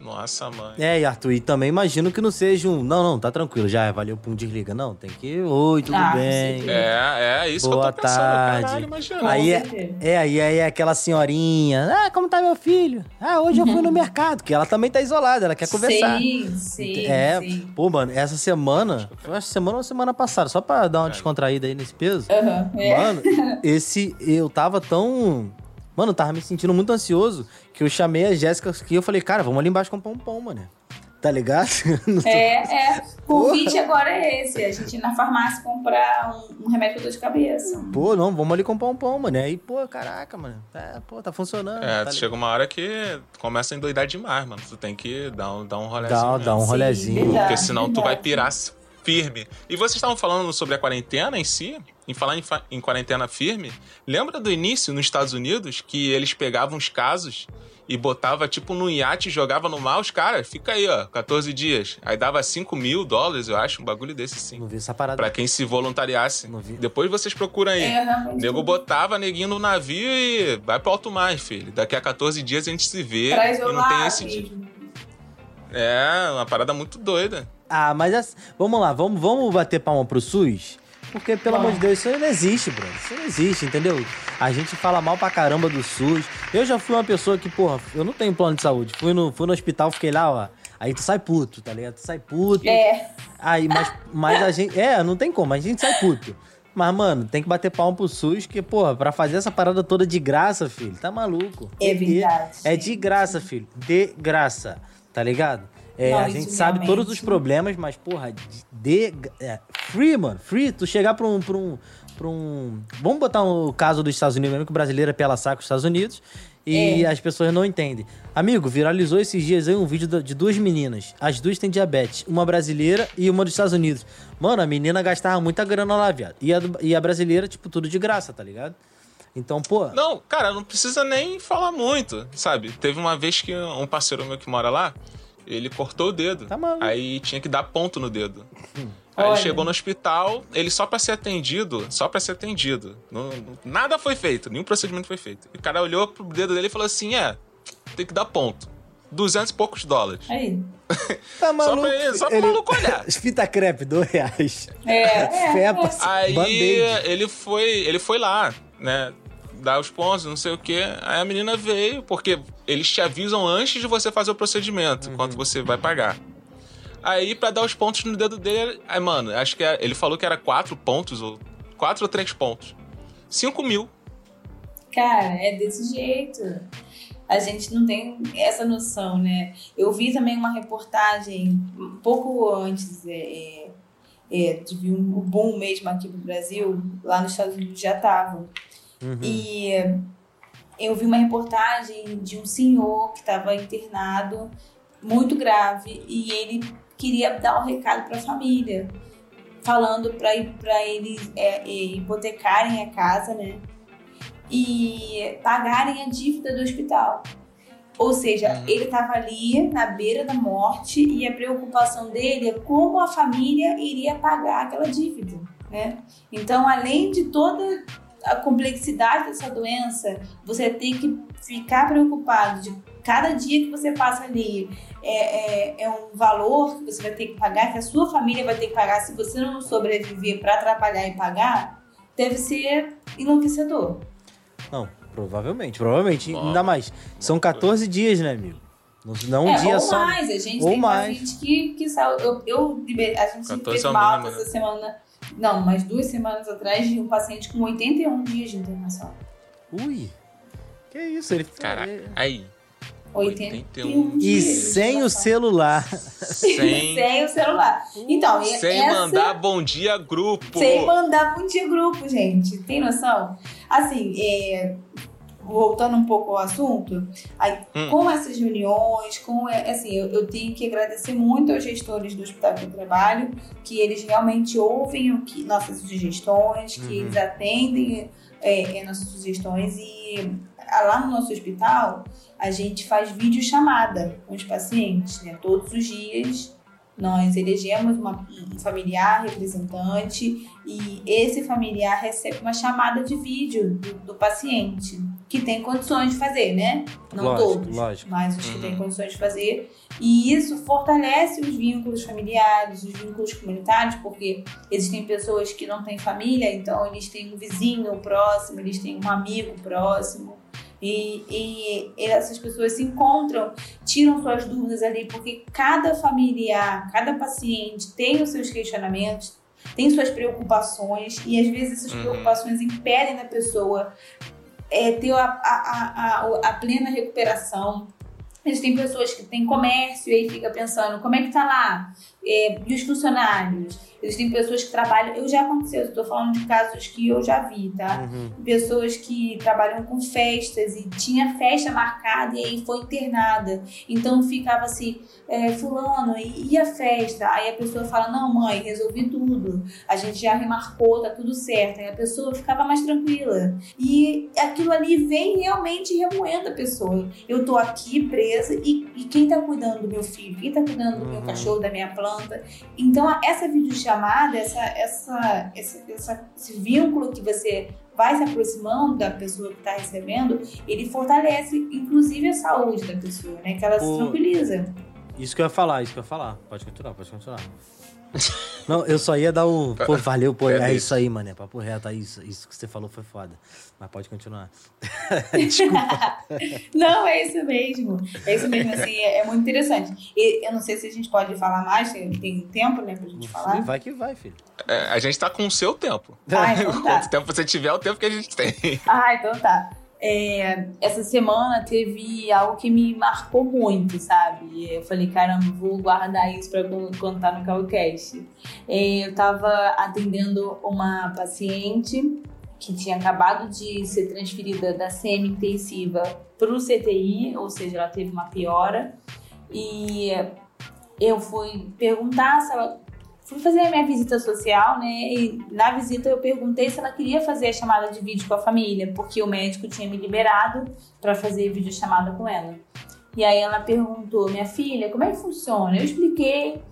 Nossa, mãe. É, e Arthur, e também imagino que não seja um. Não, não, tá tranquilo, já valeu, pum, desliga. Não, tem que. Oi, tudo Ah, bem. É, é isso Boa que eu tô pensando. tarde. Caralho, imagina. Aí é, certeza. é, aí é aquela senhorinha. Ah, como tá meu filho? Ah, hoje eu fui no *laughs* mercado, que ela também tá isolada, ela quer conversar. Sim, sim, é, sim. pô, mano, essa semana, eu acho que semana ou semana passada, só pra dar uma descontraída aí nesse peso. Aham, é. Mano, *laughs* esse. Eu tava tão. Mano, eu tava me sentindo muito ansioso que eu chamei a Jéssica aqui e eu falei, cara, vamos ali embaixo comprar um pão, mano. Tá ligado? *laughs* É, é. O convite agora é esse: a gente ir na farmácia comprar um, um remédio pra dor de cabeça. Pô, não, vamos ali comprar um pão, mano. Aí, pô, caraca, mano. É, pô, tá funcionando. É, tá chega uma hora que começa a endoidar demais, mano. Tu tem que dar um, dar um rolezinho. Dá, dá um Sim, rolezinho. verdade. Porque senão tu vai verdade. pirar firme. E vocês estavam falando sobre a quarentena em si, em falar em, em quarentena firme. Lembra do início nos Estados Unidos que eles pegavam os casos e botava tipo no iate e jogava no mar os caras? Fica aí, ó, 14 dias. Aí dava 5 mil dólares, eu acho, um bagulho desse sim. Não vi essa parada. Pra quem se voluntariasse. Não vi. Depois vocês procuram aí. É, realmente. Nego botava neguinho no navio e vai pro alto mar, filho. Daqui a 14 dias a gente se vê Pra e não tem esse dia. É, uma parada muito doida. Ah, mas assim, vamos lá, vamos, vamos bater palma pro SUS? Porque, pelo amor de Deus, isso não existe, bro. Isso não existe, entendeu? A gente fala mal pra caramba do SUS. Eu já fui uma pessoa que, porra, eu não tenho plano de saúde. Fui no, fui no hospital, fiquei lá, ó. Aí tu sai puto, tá ligado? Tu sai puto. É, Aí, mas, mas a gente. É, não tem como, a gente sai puto. Mas, mano, tem que bater palma pro SUS, que, porra, pra fazer essa parada toda de graça, filho, tá maluco. É verdade. É de graça, filho. De graça. Tá ligado? É, Não, a gente sabe realmente. todos os problemas, mas, porra, de. de- é, free, mano. Free. Tu chegar pra um. Pra um pra um... Vamos botar um caso dos Estados Unidos mesmo, que o brasileiro é pela saco os Estados Unidos. E É. as pessoas não entendem. Amigo, viralizou esses dias aí um vídeo de duas meninas. As duas têm diabetes. Uma brasileira e uma dos Estados Unidos. Mano, a menina gastava muita grana lá, viado. E a, e a brasileira, tipo, tudo de graça, tá ligado? Então, pô. Não, cara, não precisa nem falar muito, sabe? Teve uma vez que um parceiro meu que mora lá, ele cortou o dedo. Tá maluco. Aí tinha que dar ponto no dedo. Aí Olha. ele chegou no hospital, ele só pra ser atendido, só pra ser atendido. Não- não- nada foi feito, nenhum procedimento foi feito. E o cara olhou pro dedo dele e falou assim: é, tem que dar ponto. Duzentos e poucos dólares. aí. *laughs* Tá maluco. pra ele- só pro maluco olhar. *laughs* Fita crepe, dois reais. É, *laughs* é, Fepa, Aí ele foi, ele foi lá, né? Dar os pontos, não sei o quê. Aí a menina veio, porque eles te avisam antes de você fazer o procedimento, quanto você vai pagar. Aí, pra dar os pontos no dedo dele, aí, mano, acho que é- ele falou que era quatro pontos, ou quatro ou três pontos. Cinco mil. Cara, é desse jeito. A gente não tem essa noção, né? Eu vi também uma reportagem um pouco antes é, é, de vir um boom mesmo aqui no Brasil, lá nos Estados Unidos já estavam. Uhum. E eu vi uma reportagem de um senhor que estava internado muito grave e ele queria dar um recado para a família, falando para eles é, é, hipotecarem a casa, né? E pagarem a dívida do hospital. Ou seja, Uhum. ele estava ali na beira da morte e a preocupação dele é como a família iria pagar aquela dívida, né? Então, além de toda a complexidade dessa doença, você tem que ficar preocupado de cada dia que você passa ali é, é, é um valor que você vai ter que pagar, que a sua família vai ter que pagar se você não sobreviver para atrapalhar e pagar, deve ser enlouquecedor. Não, provavelmente, provavelmente. Bom. Ainda mais. São 14 dias, né, amigo? Não, não um é, dia ou só. mais, a gente Ou tem mais. paciente que, que saiu. Eu, eu a gente 14 fez é mal mínimo, essa né? semana. Não, mas duas semanas atrás de um paciente com 81 dias de internação. Ui. Que isso? Ele Caraca, aí. 81 81 E dias. de sem o internação. celular. Sem, *laughs* Sem o celular. Então, e sem essa... mandar bom dia grupo. Sem mandar bom dia grupo, gente. Tem noção? Assim, é, voltando um pouco ao assunto, aí, Hum. com essas reuniões, com assim, eu, eu tenho que agradecer muito aos gestores do hospital eu trabalho, que eles realmente ouvem o que, nossas sugestões, que Uhum. eles atendem é, é, nossas sugestões e ah, lá no nosso hospital a gente faz videochamada com os pacientes, né? Todos os dias nós elegemos uma- um familiar representante e esse familiar recebe uma chamada de vídeo do, do paciente, que tem condições de fazer, né? Não Lógico, todos, lógico. mas os que Uhum. têm condições de fazer. E isso fortalece os vínculos familiares, os vínculos comunitários, porque existem pessoas que não têm família, então eles têm um vizinho próximo, eles têm um amigo próximo. E, e essas pessoas se encontram tiram suas dúvidas ali, porque cada familiar, cada paciente tem os seus questionamentos, tem suas preocupações, e às vezes essas Uhum. preocupações impedem da pessoa é, ter a, a, a, a, plena recuperação. Existem pessoas que têm comércio e aí fica pensando como é que tá lá? É, e os funcionários? Existem pessoas que trabalham. Eu já aconteceu, estou falando de casos que eu já vi, tá? Uhum. pessoas que trabalham com festas e tinha festa marcada e aí foi internada. Então ficava assim, é, fulano, e, e a festa? Aí a pessoa fala, não mãe, resolvi tudo. A gente já remarcou, tá tudo certo. Aí a pessoa ficava mais tranquila. E aquilo ali vem realmente remoendo a pessoa. Eu tô aqui presa e, e quem tá cuidando do meu filho? Quem tá cuidando do meu Uhum. cachorro, da minha planta? Então essa videochamada, essa, essa, esse, essa, esse vínculo que você vai se aproximando da pessoa que está recebendo, ele fortalece inclusive a saúde da pessoa, né? Que ela se Pô. tranquiliza. Isso que eu ia falar, isso que eu ia falar. Pode continuar, pode continuar. *laughs* Não, eu só ia dar o. Pô, valeu, pô. É É isso. aí, mané. Papo reto, é isso. Isso que você falou foi foda. Mas pode continuar. *laughs* Desculpa. *laughs* Não, é isso mesmo. É isso mesmo, assim, é, é muito interessante. E eu não sei se a gente pode falar mais, tem, tem tempo, né, pra gente falar. Vai que vai, filho. É, a gente tá com o seu tempo. Ah, então tá. Quanto tempo você tiver, é o tempo que a gente tem. Ah, então tá. É, essa semana teve algo que me marcou muito, sabe? Eu falei, caramba, vou guardar isso con- contar no Calcast. É, eu tava atendendo uma paciente que tinha acabado de ser transferida da semi-intensiva pro CTI, ou seja, ela teve uma piora. E eu fui perguntar se ela fui fazer a minha visita social, né? E na visita eu perguntei se ela queria fazer a chamada de vídeo com a família, porque o médico tinha me liberado para fazer videochamada com ela. E aí ela perguntou, minha filha, como é que funciona? Eu expliquei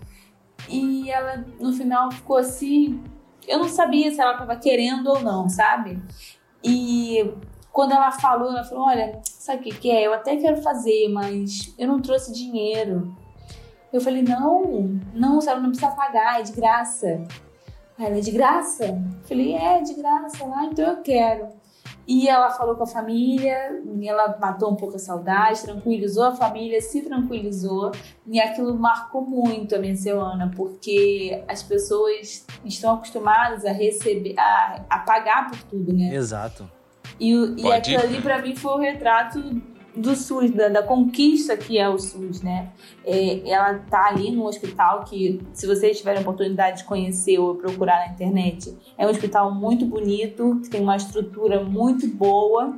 e ela no final ficou assim, eu não sabia se ela estava querendo ou não, sabe? E quando ela falou, ela falou, olha, sabe o que, que é? Eu até quero fazer, mas eu não trouxe dinheiro. Eu falei, não, não, a senhora não precisa pagar, é de graça. Aí ela, é de graça? Eu falei, é, de graça. Ela, ah, então eu quero. E ela falou com a família, e ela matou um pouco a saudade, tranquilizou a família, se tranquilizou. E aquilo marcou muito a minha semana, porque as pessoas estão acostumadas a receber, a, a pagar por tudo, né? Exato. E, e aquilo ali pra mim foi o retrato do SUS, da, da conquista que é o SUS, né? É, ela tá ali no hospital que, se vocês tiverem a oportunidade de conhecer ou procurar na internet, é um hospital muito bonito, que tem uma estrutura muito boa.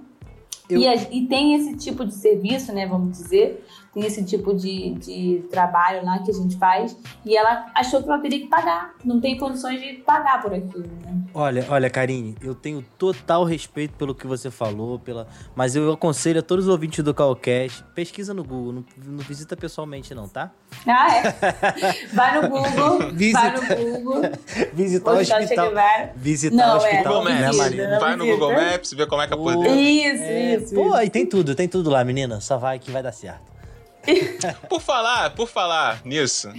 Eu- E, a- e tem esse tipo de serviço, né? Vamos dizer. Tem esse tipo de, de trabalho lá que a gente faz. E ela achou que ela teria que pagar. Não tem condições de pagar por aquilo, né? Olha, olha, Karine, eu tenho total respeito pelo que você falou, pela... mas eu aconselho a todos os ouvintes do Calcast, pesquisa no Google, não, não visita pessoalmente não, tá? Ah, é? *laughs* Vai no Google, Visita. vai no Google. Visitar o Hospital Che hospital. Visitar Não, o é, hospital, Google né, Vai no. Google Maps, vê como é que é poder. Isso, É, isso. Pô, isso. aí tem tudo, tem tudo lá, menina. Só vai que vai dar certo. *laughs* Por falar, por falar nisso,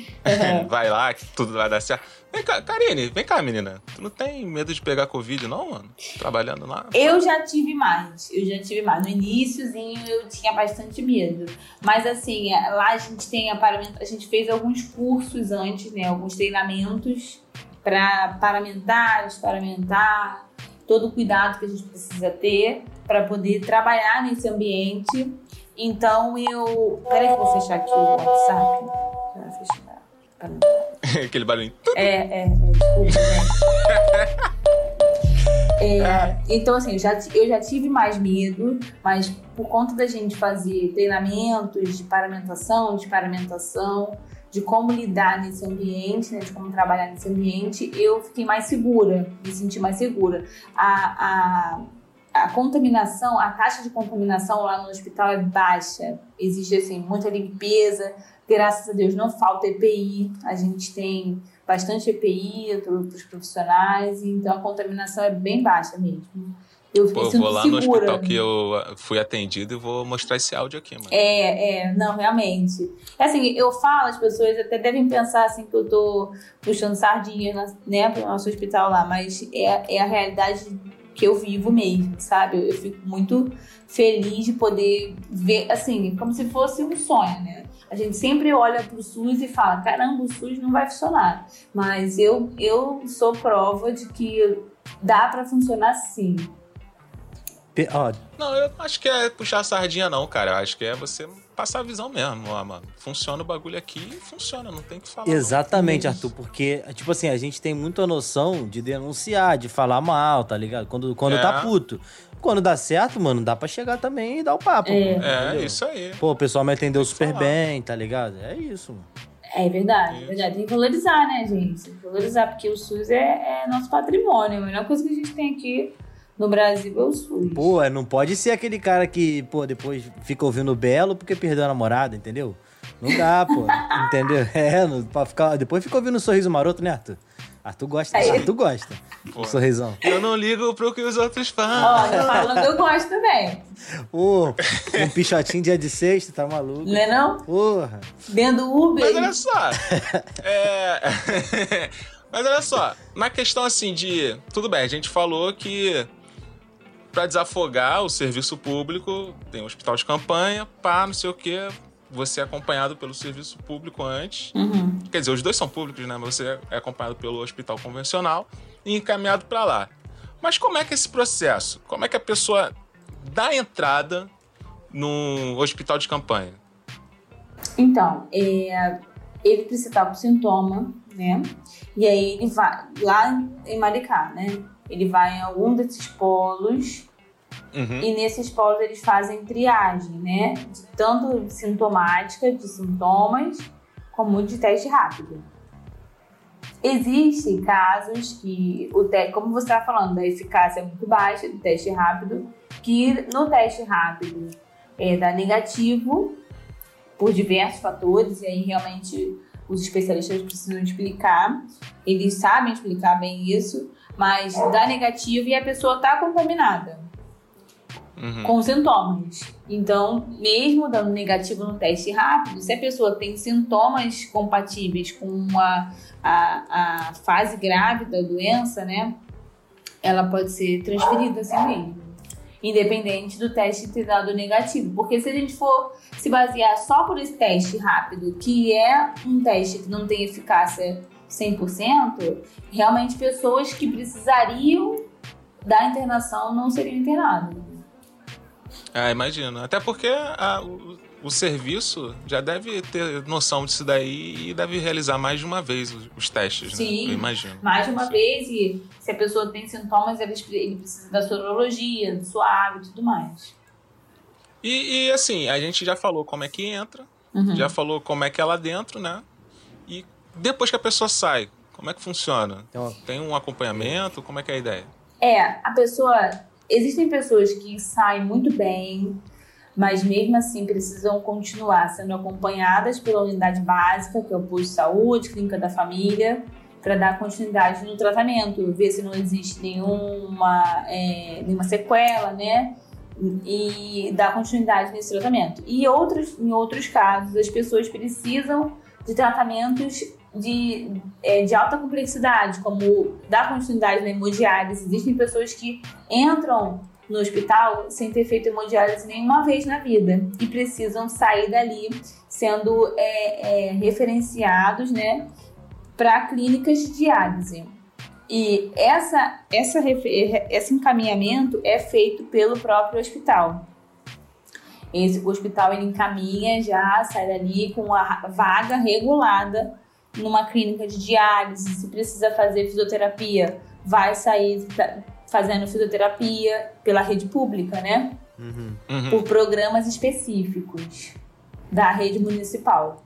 vai lá que tudo vai dar certo. Vem cá, Karine, vem cá, menina. Tu não tem medo de pegar Covid, não, mano? Trabalhando lá? Eu já tive mais, eu já tive mais. No iníciozinho eu tinha bastante medo. Mas assim, lá a gente tem aparamento, a gente fez alguns cursos antes, né? Alguns treinamentos para parlamentares, parlamentar, todo o cuidado que a gente precisa ter para poder trabalhar nesse ambiente. Então eu. Peraí que eu vou fechar aqui o WhatsApp. Já fechar. pra não- Aquele barulhinho. É, é, é, desculpa, gente. *laughs* É, então, assim, eu já, eu já tive mais medo, mas por conta da gente fazer treinamentos de paramentação, de paramentação, de como lidar nesse ambiente, né, de como trabalhar nesse ambiente, eu fiquei mais segura, me senti mais segura. A, a, a contaminação, a taxa de contaminação lá no hospital é baixa, existe, assim, muita limpeza, graças a Deus não falta EPI, a gente tem bastante EPI para os profissionais, então a contaminação é bem baixa mesmo. Eu Pô, eu vou lá no segura. hospital que eu ah, fui atendido e vou mostrar esse áudio aqui, mano. É, é, não, realmente. É Assim, eu falo, as pessoas até devem pensar assim que eu tô puxando sardinha, né, pro nosso hospital lá, mas é, é a realidade que eu vivo mesmo, sabe? Eu, eu fico muito feliz de poder ver, assim, como se fosse um sonho, né? A gente sempre olha pro SUS e fala, caramba, o SUS não vai funcionar. Mas eu, eu sou prova de que dá pra funcionar sim. Não, eu acho que é puxar a sardinha, não, cara. Eu acho que é você passar a visão mesmo, ó, mano. Funciona o bagulho aqui e funciona, não tem o que falar. não. Exatamente, Arthur, porque, tipo assim, a gente tem muita noção de denunciar, de falar mal, tá ligado? Quando, quando É. tá puto. Quando dá certo, mano, dá pra chegar também e dar o papo. É. É, entendeu? isso aí. Pô, o pessoal me atendeu super falar. bem, tá ligado? É isso, mano. É verdade, é verdade. Tem que valorizar, né, gente? Tem que valorizar, porque o SUS é, é nosso patrimônio. A melhor coisa que a gente tem aqui no Brasil é o SUS. Pô, é, não pode ser aquele cara que, pô, depois fica ouvindo Belo porque perdeu a namorada, entendeu? Não dá, pô. *laughs* entendeu? É, não, pra ficar, depois fica ouvindo um sorriso maroto, né, Arthur? Arthur gosta, Aí. Arthur gosta. Pô. Um sorrisão. Eu não ligo pro que os outros Ó, falam. tá falando que eu gosto também. Ô, um pichotinho dia de sexta, tá maluco? Não é não? Porra. Dentro do Uber. Mas olha só. *laughs* é... *laughs* Mas olha só, na questão assim de. Tudo bem, a gente falou que pra desafogar o serviço público, tem um hospital de campanha, pá, não sei o quê. Você é acompanhado pelo serviço público antes. Uhum. Quer dizer, os dois são públicos, né? Mas você é acompanhado pelo hospital convencional e encaminhado pra lá. Mas como é que é esse processo? Como é que a pessoa dá entrada no hospital de campanha? Então, é, ele precisa estar com sintoma, né? E aí ele vai lá em Maricá, né? Ele vai em algum desses polos Uhum. E nesses polos eles fazem triagem, né? De tanto sintomática, de sintomas, como de teste rápido. Existem casos que, o te... como você está falando, da eficácia muito baixa do teste rápido, que no teste rápido é, dá negativo por diversos fatores, e aí realmente os especialistas precisam explicar. Eles sabem explicar bem isso, mas dá negativo e a pessoa está contaminada Uhum. com sintomas. Então, mesmo dando negativo no teste rápido, se a pessoa tem sintomas compatíveis com a, a, a fase grave da doença, né? Ela pode ser transferida assim mesmo. Independente do teste ter dado negativo. Porque se a gente for se basear só por esse teste rápido, que é um teste que não tem eficácia 100%, realmente pessoas que precisariam da internação não seriam internadas. Ah, imagino. Até porque a- o, o serviço já deve ter noção disso daí e deve realizar mais de uma vez os, os testes, Sim. né? Eu imagino. mais de uma Sim. vez e se a pessoa tem sintomas, ele, ele precisa da sorologia, do suave e tudo mais. E, e, assim, a gente já falou como é que entra, Uhum. Já falou como é que é lá dentro, né? Depois que a pessoa sai, como é que funciona? Então, Tem um acompanhamento? Como é que é a ideia? É, a pessoa. Existem pessoas que saem muito bem, mas mesmo assim precisam continuar sendo acompanhadas pela unidade básica, que é o posto de saúde, clínica da família, para dar continuidade no tratamento, ver se não existe nenhuma, é, nenhuma sequela, né? E dar continuidade nesse tratamento. E outros, em outros casos, as pessoas precisam de tratamentos de, é, de alta complexidade, como dar continuidade na hemodiálise. Existem pessoas que entram no hospital sem ter feito hemodiálise nenhuma vez na vida e precisam sair dali sendo é, é, referenciados né, para clínicas de diálise. E essa, essa, esse encaminhamento é feito pelo próprio hospital. Esse, o hospital ele encaminha já, sai dali com a vaga regulada numa clínica de diálise. Se precisa fazer fisioterapia, vai sair fazendo fisioterapia pela rede pública, né? uhum. Uhum. Por programas específicos da rede municipal.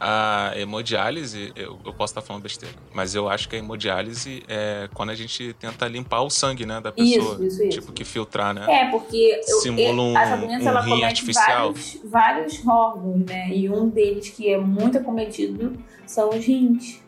A hemodiálise, eu, eu posso estar falando besteira, mas eu acho que a hemodiálise é quando a gente tenta limpar o sangue, né, da pessoa. Isso, isso, isso. Tipo, que filtrar, né? É, porque eu- Simula um- essa doença um ela rim artificial. vários, vários órgãos, né? E um deles que é muito acometido são os rins.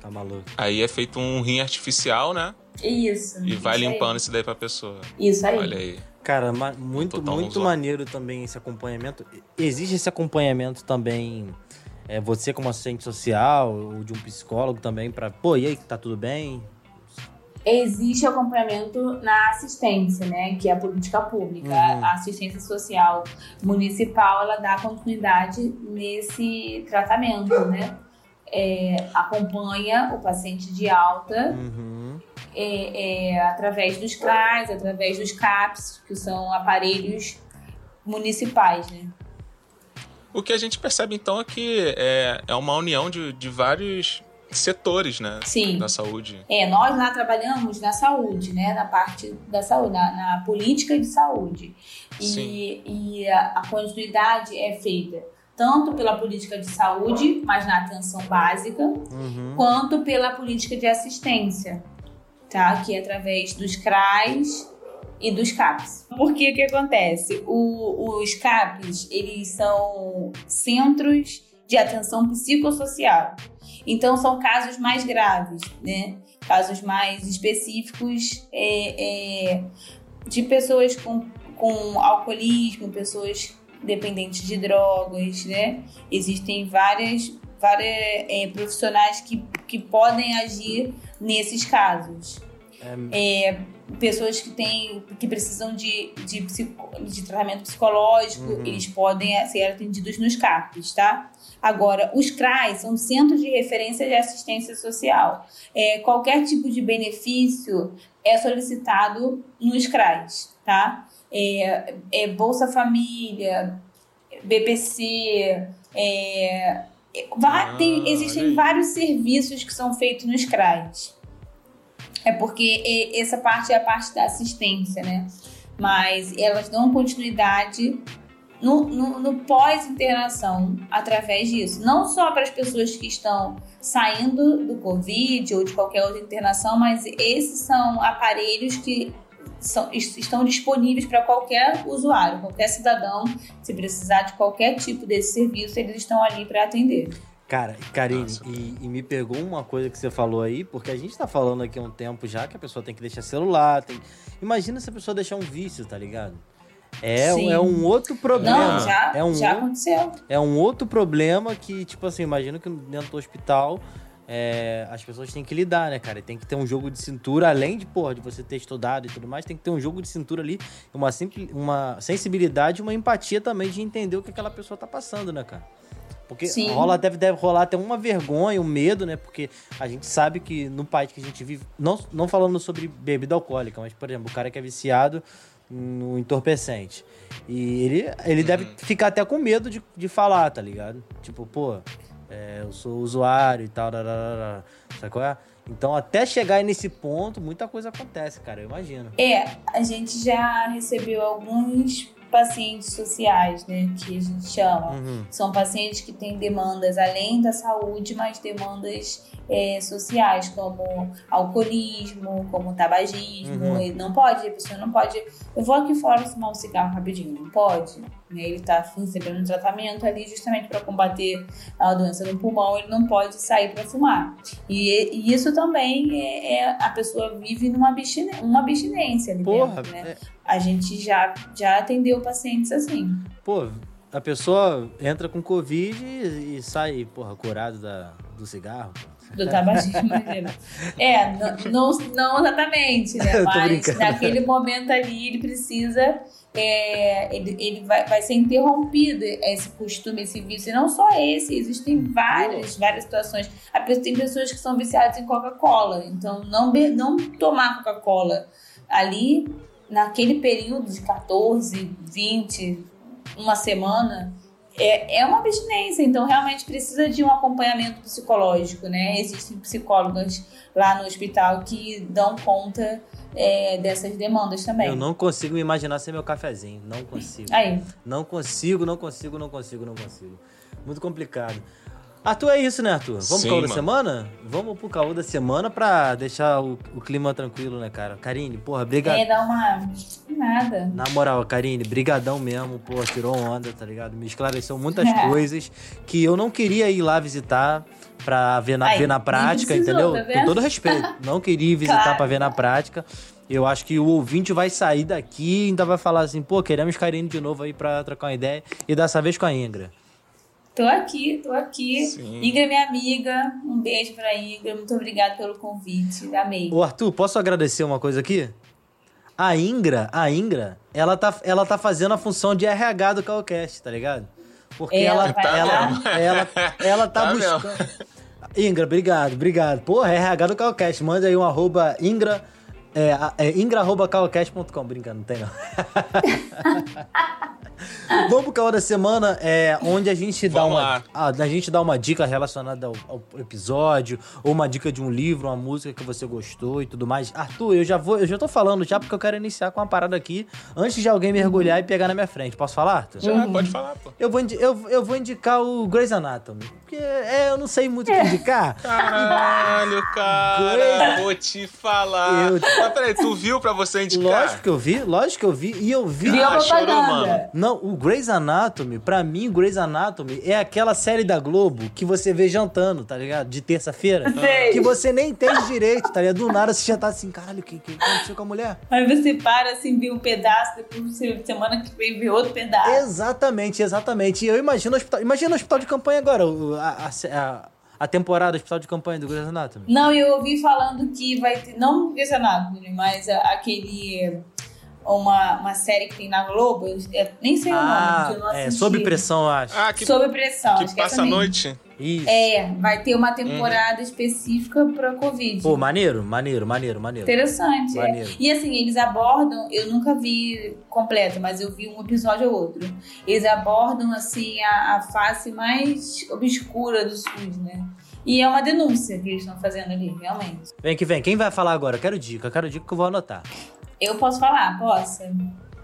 Tá maluco. Aí é feito um rim artificial, né? Isso. E vai isso aí. limpando isso daí pra pessoa. Isso aí. Olha aí. Cara, ma- muito, Total muito maneiro também esse acompanhamento. Existe esse acompanhamento também, é, você como assistente social, ou de um psicólogo também, pra, pô, e aí, tá tudo bem? Existe acompanhamento na assistência, né? Que é a política pública. Uhum. A assistência social municipal, ela dá continuidade nesse tratamento, né? É, acompanha o paciente de alta Uhum. É, é, através dos CRAs, através dos CAPs, que são aparelhos municipais, né? O que a gente percebe então é que é, é uma união de, de vários setores, né? Sim. Da saúde. É, nós lá trabalhamos na saúde, né? Na parte da saúde, na, na política de saúde. Sim. E, e a, a continuidade é feita tanto pela política de saúde, mas na atenção básica, Uhum. quanto pela política de assistência, tá? Que é através dos CRAs e dos CAPs. Por que que acontece? O- os CAPs, eles são centros de atenção psicossocial. Então, são casos mais graves, né? Casos mais específicos é, é, de pessoas com, com alcoolismo, pessoas dependentes de drogas, né? Existem várias, várias é, profissionais que, que podem agir nesses casos. É, pessoas que têm que precisam de, de, de tratamento psicológico, Uhum. eles podem ser atendidos nos CAPs, tá? Agora, os CRAs são Centros de Referência de Assistência Social. É, qualquer tipo de benefício é solicitado nos CRAs, tá? É, é Bolsa Família, BPC, é, Ah, tem- existem vários serviços que são feitos nos CRAs. É porque essa parte é a parte da assistência, né? Mas elas dão continuidade no, no- no pós-internação através disso. Não só para as pessoas que estão saindo do Covid ou de qualquer outra internação, mas esses são aparelhos que são- est- estão disponíveis para qualquer usuário, qualquer cidadão. Se precisar de qualquer tipo desse serviço, eles estão ali para atender. Cara, Karine, e, e me pegou uma coisa que você falou aí, porque a gente tá falando aqui há um tempo já que a pessoa tem que deixar celular. Tem... Imagina se a pessoa deixar um vício, tá ligado? É, Sim. é um outro problema. Não, já, é um já outro- aconteceu. é um outro problema que, tipo assim, imagino que dentro do hospital é, as pessoas têm que lidar, né, cara? Tem que ter um jogo de cintura, além de, porra, de você ter estudado e tudo mais, tem que ter um jogo de cintura ali, uma, simpli- uma sensibilidade, uma empatia também de entender o que aquela pessoa tá passando, né, cara? Porque Sim. rola, deve, deve rolar até uma vergonha, um medo, né? Porque a gente sabe que no país que a gente vive, não, não falando sobre bebida alcoólica, mas, por exemplo, o cara que é viciado no entorpecente. E ele, ele deve ficar até com medo de, de falar, tá ligado? Tipo, pô, é, eu sou usuário e tal, dararara, sabe qual é? Então, até chegar nesse ponto, muita coisa acontece, cara, eu imagino. É, a gente já recebeu alguns pacientes sociais, né, que a gente chama. Uhum. São pacientes que têm demandas além da saúde, mas demandas é, sociais, como alcoolismo, como tabagismo. Uhum. Ele não pode, a pessoa não pode. Eu vou aqui fora fumar um cigarro rapidinho, não pode. né? Ele está recebendo um tratamento ali justamente para combater a doença no pulmão, ele não pode sair para fumar. E, e isso também é, é- a pessoa vive numa abstine- uma abstinência ali Porra, dentro, né? é- A gente já, já atendeu pacientes assim. pô, a pesua entra com Covid e, e sai, porra, curado da, do cigarro. Do tabagismo. *laughs* é, não, não exatamente, né? *laughs* Mas naquele momento ali ele precisa. é, ele ele vai, vai ser interrompido esse costume, esse vício. E não só esse, existem várias, várias situações. A pe- Tem pessoas que são viciadas em Coca-Cola. Então, não, não tomar Coca-Cola ali, naquele período de 14, 20, uma semana, é, é uma abstinência, então realmente precisa de um acompanhamento psicológico, né? Existem psicólogas lá no hospital que dão conta é, dessas demandas também. Eu não consigo me imaginar sem meu cafezinho. Não consigo. Aí, Não consigo, não consigo, não consigo, não consigo. Muito complicado. Arthur, é isso, né, Arthur? Vamos pro Sim, caô da semana? Vamos pro caô da semana pra deixar o, o clima tranquilo, né, cara? Karine, porra, obrigado. é dar uma. Nada. Na moral, Karine, brigadão mesmo, pô, tirou onda, tá ligado? Me esclareceu muitas É. coisas que eu não queria ir lá visitar pra ver na, Ai, ver na prática, precisou, entendeu? tá Com todo respeito. Não queria ir visitar Claro. pra ver na prática. Eu acho que o ouvinte vai sair daqui e ainda vai falar assim, pô, queremos Karine de novo aí pra trocar uma ideia. E dessa vez com a Ingra. Tô aqui, tô aqui. Sim. Ingra é minha amiga. Um beijo pra Ingra. Muito obrigada pelo convite. Amei. Ô, Arthur, posso agradecer uma coisa aqui? A Ingra, a Ingra, ela tá, ela tá fazendo a função de RH do Calcast, tá ligado? Porque Ela ela, vai ela, ela, ela, tá, Tá mesmo. buscando. Ingra, obrigado, obrigado. Porra, RH do Calcast. Manda aí um arroba Ingra. É, a- é ingra.calcast.com. Brincando, não tem não. *laughs* *laughs* Vamos pro caô da semana, é, onde a gente dá Vamos uma, a, a gente dá uma dica relacionada ao, ao episódio, ou uma dica de um livro, uma música que você gostou e tudo mais. Arthur, eu já vou, eu já tô falando já porque eu quero iniciar com uma parada aqui antes de alguém mergulhar e pegar na minha frente. Posso falar, Arthur? Já, pode falar, pô. Eu vou, eu, eu vou indicar o Grey's Anatomy. Porque é, eu não sei muito o que indicar. *laughs* Caralho, cara, Grey's- vou te falar. Eu- Mas peraí, tu viu pra você indicar? Lógico que eu vi, lógico que eu vi. E eu vi. Viu a Ah, chorou, mano. Não, o Grey's Anatomy, pra mim, o Grey's Anatomy é aquela série da Globo que você vê jantando, tá ligado? De terça-feira. Sei. Que você nem entende direito, tá ligado? Do nada você já tá assim, caralho, o que, que aconteceu com a mulher? Aí você para assim, vê um pedaço, depois você, semana que vem vê outro pedaço. Exatamente, exatamente. E eu imagino o hospital. Imagina o hospital de campanha agora, a, a, a, a temporada hospital de campanha do Grey's Anatomy. Não, eu ouvi falando que vai ter, não Grey's Anatomy, mas aquele, uma, uma série que tem na Globo, eu, eu nem sei o nome, que eu não Ah, é, assisti. sob pressão, eu acho. Ah, que, Sob pressão, que acho que é passa a noite. Isso. É, vai ter uma temporada específica pra Covid. Pô, maneiro, maneiro, maneiro, maneiro. Interessante. é. Maneiro. E assim, eles abordam, eu nunca vi completo, mas eu vi um episódio ou outro. Eles abordam assim a, a face mais obscura do SUS, né? E é uma denúncia que eles estão fazendo ali, realmente. Vem que vem. Quem vai falar agora? Quero dica, quero dica que eu vou anotar. Eu posso falar, posso?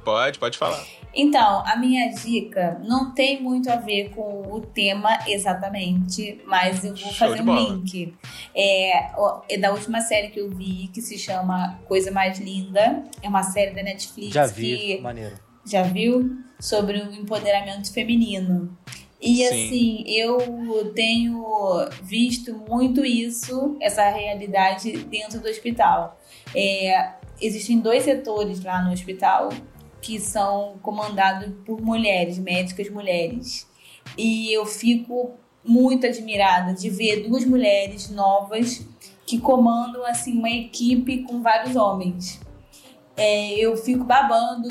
Pode, pode falar. Então, a minha dica não tem muito a ver com o tema exatamente, mas eu vou Show fazer um bola. link. É, é da última série que eu vi, que se chama Coisa Mais Linda. É uma série da Netflix Já vi, que maneiro. já viu? Sobre o empoderamento feminino. E Sim. assim, eu tenho visto muito isso, essa realidade dentro do hospital. É, existem dois setores lá no hospital que são comandados por mulheres, médicas mulheres. E eu fico muito admirada de ver duas mulheres novas que comandam assim uma equipe com vários homens. É, eu fico babando,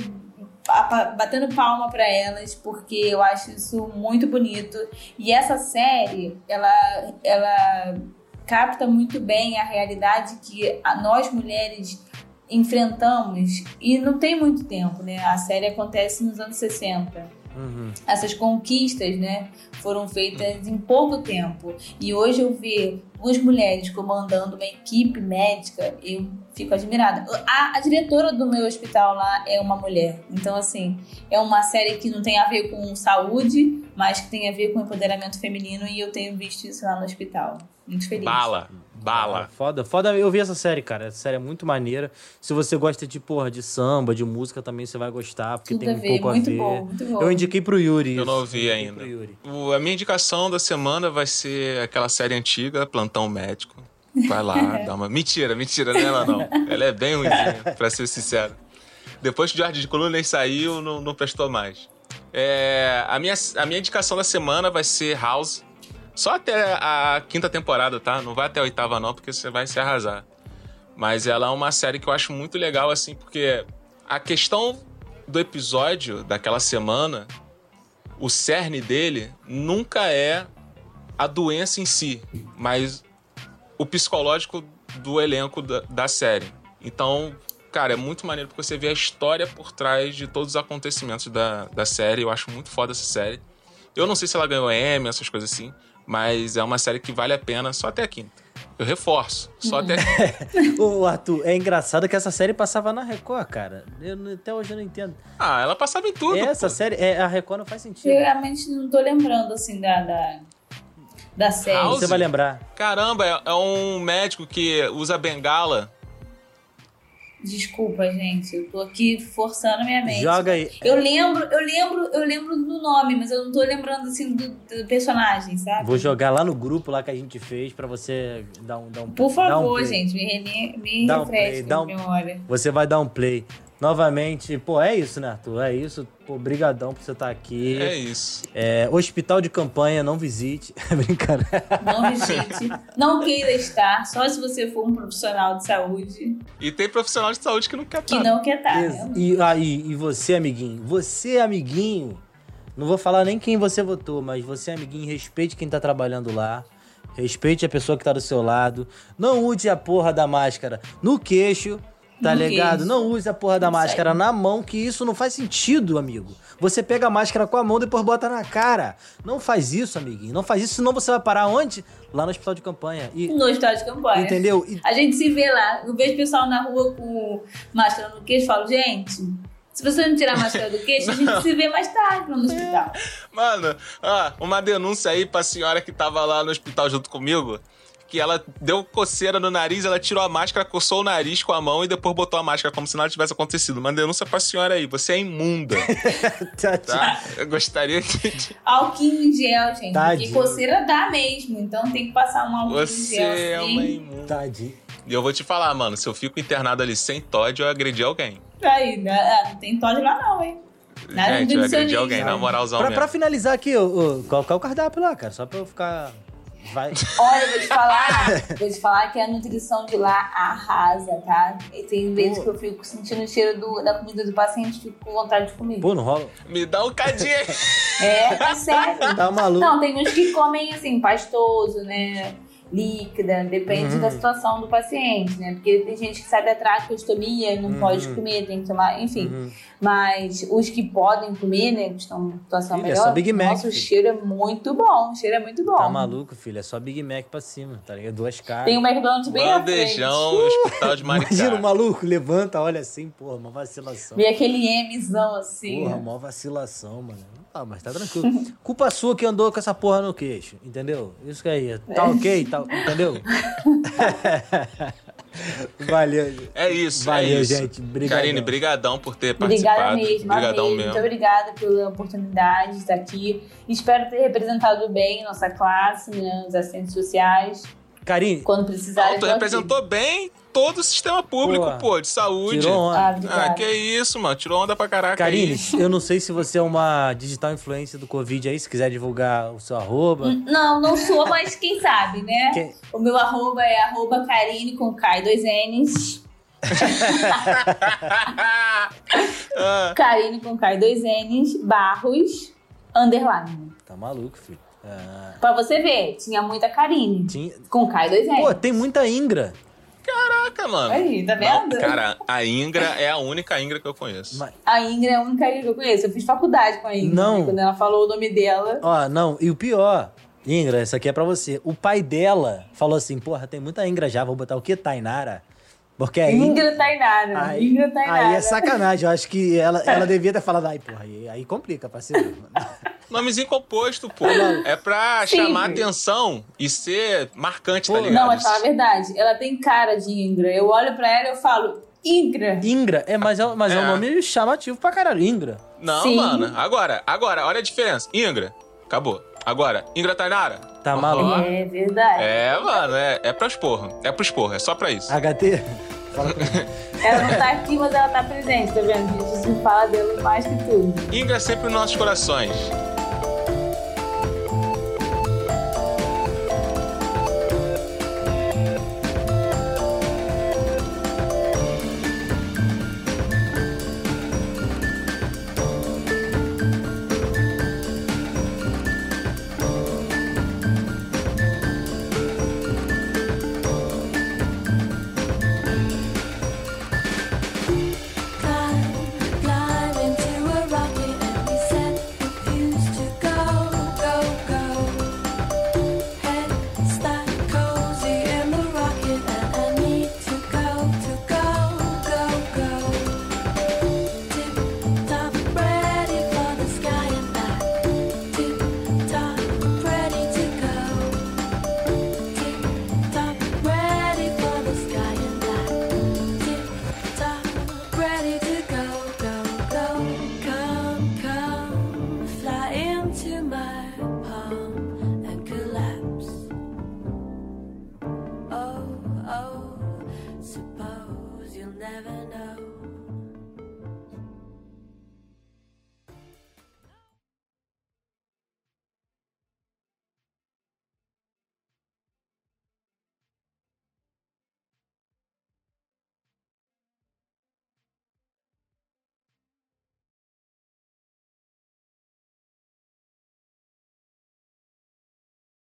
batendo palma para elas, porque eu acho isso muito bonito. E essa série, ela, ela capta muito bem a realidade que nós mulheres enfrentamos e não tem muito tempo, né? A série acontece nos anos 60 Uhum. essas conquistas, né, foram feitas em pouco tempo. E hoje eu ver duas mulheres comandando uma equipe médica, eu fico admirada. A, a diretora do meu hospital lá é uma mulher. Então, assim, é uma série que não tem a ver com saúde, mas que tem a ver com empoderamento feminino e eu tenho visto isso lá no hospital. Muito feliz. Bala, bala. Foda, foda. Eu vi essa série, cara. Essa série é muito maneira. Se você gosta de, porra, de samba, de música, também você vai gostar, porque Tudo tem um ver, pouco muito a ver. bom, muito bom. Eu indiquei pro Yuri. Eu isso. não ouvi Indiquei ainda. O- a minha indicação da semana vai ser aquela série antiga, Plantão Médico. Vai lá, *laughs* dá uma. Mentira, mentira, não é ela não. *laughs* Ela é bem ruimzinha, pra ser sincero. Depois que o George Clooney saiu, não, não prestou mais. É, a, minha, a minha indicação da semana vai ser House. Só até a quinta temporada, tá? Não vai até a oitava, não, porque você vai se arrasar. Mas ela é uma série que eu acho muito legal, assim, porque a questão do episódio daquela semana, o cerne dele nunca é a doença em si, mas o psicológico do elenco da, da série. Então, cara, é muito maneiro porque você vê a história por trás de todos os acontecimentos da, da série. Eu acho muito foda essa série. Eu não sei se ela ganhou Emmy, essas coisas assim, mas é uma série que vale a pena só até a quinta. Eu reforço, só até. *laughs* Ô, Arthur, é engraçado que essa série passava na Record, cara. Eu, não- até hoje eu não entendo. Ah, ela passava em tudo. Essa pô. série, é, a Record não faz sentido. Eu realmente não tô lembrando, assim, da, da, da série. House? Você vai lembrar. Caramba, é, é um médico que usa bengala. Desculpa, gente. Eu tô aqui forçando a minha mente. Joga aí. Eu lembro, eu lembro, eu lembro do nome, mas eu não tô lembrando assim do, do personagem, sabe? Vou jogar lá no grupo lá que a gente fez pra você dar um, dar um Por um favor, play. gente, me, me Dá um refresque play, dá um- memória. Você vai dar um play. Novamente, pô, é isso, né, Arthur? É isso. Pô, brigadão por você estar aqui. É isso. É, hospital de campanha, não visite. *laughs* Brincadeira. Não visite. não queira estar, só se você for um profissional de saúde E tem profissional de saúde que não quer que estar. não quer estar. Ex- né? E, ah, e, e você, amiguinho? Você, amiguinho, não vou falar nem quem você votou, mas você, amiguinho, respeite quem tá trabalhando lá. Respeite a pessoa que tá do seu lado. Não use a porra da máscara no queixo, tá ligado? queixo. Não use a porra da Isso máscara na mão, que isso não faz sentido, amigo. Você pega a máscara com a mão, depois bota na cara. Não faz isso, amiguinho. Não faz isso, senão você vai parar onde? Lá no hospital de campanha. E, No hospital de campanha. entendeu? E- A gente se vê lá. Eu vejo pessoal na rua com máscara no queixo e falo, gente, se você não tirar a máscara do queixo, a gente se vê mais tarde no hospital. *laughs* Mano, ah, uma denúncia aí pra senhora que tava lá no hospital junto comigo. Que ela deu coceira no nariz, ela tirou a máscara, coçou o nariz com a mão e depois botou a máscara como se nada tivesse acontecido. Uma denúncia pra senhora aí, você é imunda, *laughs* tá? Eu gostaria de. Álcool em gel, gente. Tadinho. Porque coceira dá mesmo. Então tem que passar um álcool em Você gel. é assim. uma imunda. Tadinho. E eu vou te falar, mano, se eu fico internado ali sem Todd, eu agredi alguém. Aí, né? Ah, não tem Todd lá não, hein? Nada Gente, de eu agredi alguém, na moralzão Pra, mesmo. pra finalizar aqui, ô, ô, qual, qual é o cardápio lá, cara? Só pra eu ficar. Vai. Olha, eu vou te falar, vou te falar que a nutrição de lá arrasa, tá? E tem vezes que eu fico sentindo o cheiro do- da comida do paciente e fico com vontade de comer. Pô, não rola. Me dá um cadinho. É, é sério. Tá maluco. Não, tem uns que comem assim, pastoso, né? Líquida, depende Uhum. da situação do paciente, né? Porque tem gente que sai da traqueostomia e não Uhum. pode comer, tem que tomar, enfim. Uhum. Mas os que podem comer, né? Que estão em situação Filha, é melhor. só Big Mac, Nossa, o filho. cheiro é muito bom. O cheiro é muito bom. Tá maluco, filho? É só Big Mac pra cima, tá ligado? Duas caras. Tem um McDonald's bem à frente. Bandejão, hospital de Imagina o Maricá. maluco, levanta, olha assim, porra, uma vacilação. Vem aquele Mzão assim. Porra, mó vacilação, mano. Ah, mas tá tranquilo. Culpa sua que andou com essa porra no queixo, entendeu? Isso que aí. Tá ok, tá, entendeu? *laughs* Valeu. É isso, Valeu, é isso. gente. Obrigadão. Karine, brigadão por ter Obrigada participado. mesmo, Brigadão mesmo. Muito obrigada pela oportunidade de estar aqui. Espero ter representado bem nossa classe, né, os assistentes sociais. Karine, Quando precisarem. Não, tu tô aqui. representou bem todo o sistema público, Porra. pô, de saúde. tirou onda. Ah, Ah, que isso, mano. Tirou onda pra caraca Karine, aí. eu não sei se você é uma digital influencer do Covid aí, se quiser divulgar o seu arroba. Não, não sou, mas quem sabe, né? Quem- O meu arroba é arroba Karine com K e dois N's. Ah, *laughs* Karine com K e dois N's, Barros, underline. Tá maluco, filho. Ah, Pra você ver, tinha muita Karine. tinha... Com K e dois N's. Pô, tem muita Ingra. Caraca, mano. Aí, tá Não, vendo? cara, a Ingra é a única Ingra que eu conheço. Mas- A Ingra é a única que eu conheço. Eu fiz faculdade com a Ingra. Não. né? Quando ela falou o nome dela. Ó, não, e o pior, Ingra, essa aqui é pra você. O pai dela falou assim, porra, tem muita Ingra já, vou botar o quê? Tainara? Porque aí... Ingra Tainara. Aí, Ingra Tainara. aí é sacanagem, eu acho que ela, *laughs* ela devia ter falado, ai, porra, aí, aí complica, parceiro. *laughs* Nomezinho composto, pô. É pra Sim. chamar atenção e ser marcante, tá Pô. ligado? Não, mas fala a verdade. Ela tem cara de Ingra. Eu olho pra ela e eu falo, Ingra. Ingra, é, mas, é, mas é. um É. nome chamativo pra caralho, Ingra. Não, Sim. mano. Agora, agora, olha a diferença. Ingra, acabou. Agora, Ingra Tainara. Tá maluco? É verdade. É, mano, é, é pra expor. É pro expor, é só pra isso. HT? *laughs* Ela não tá aqui, mas ela tá presente, tá vendo? A gente fala dela mais que tudo. Ingra sempre nos nossos corações.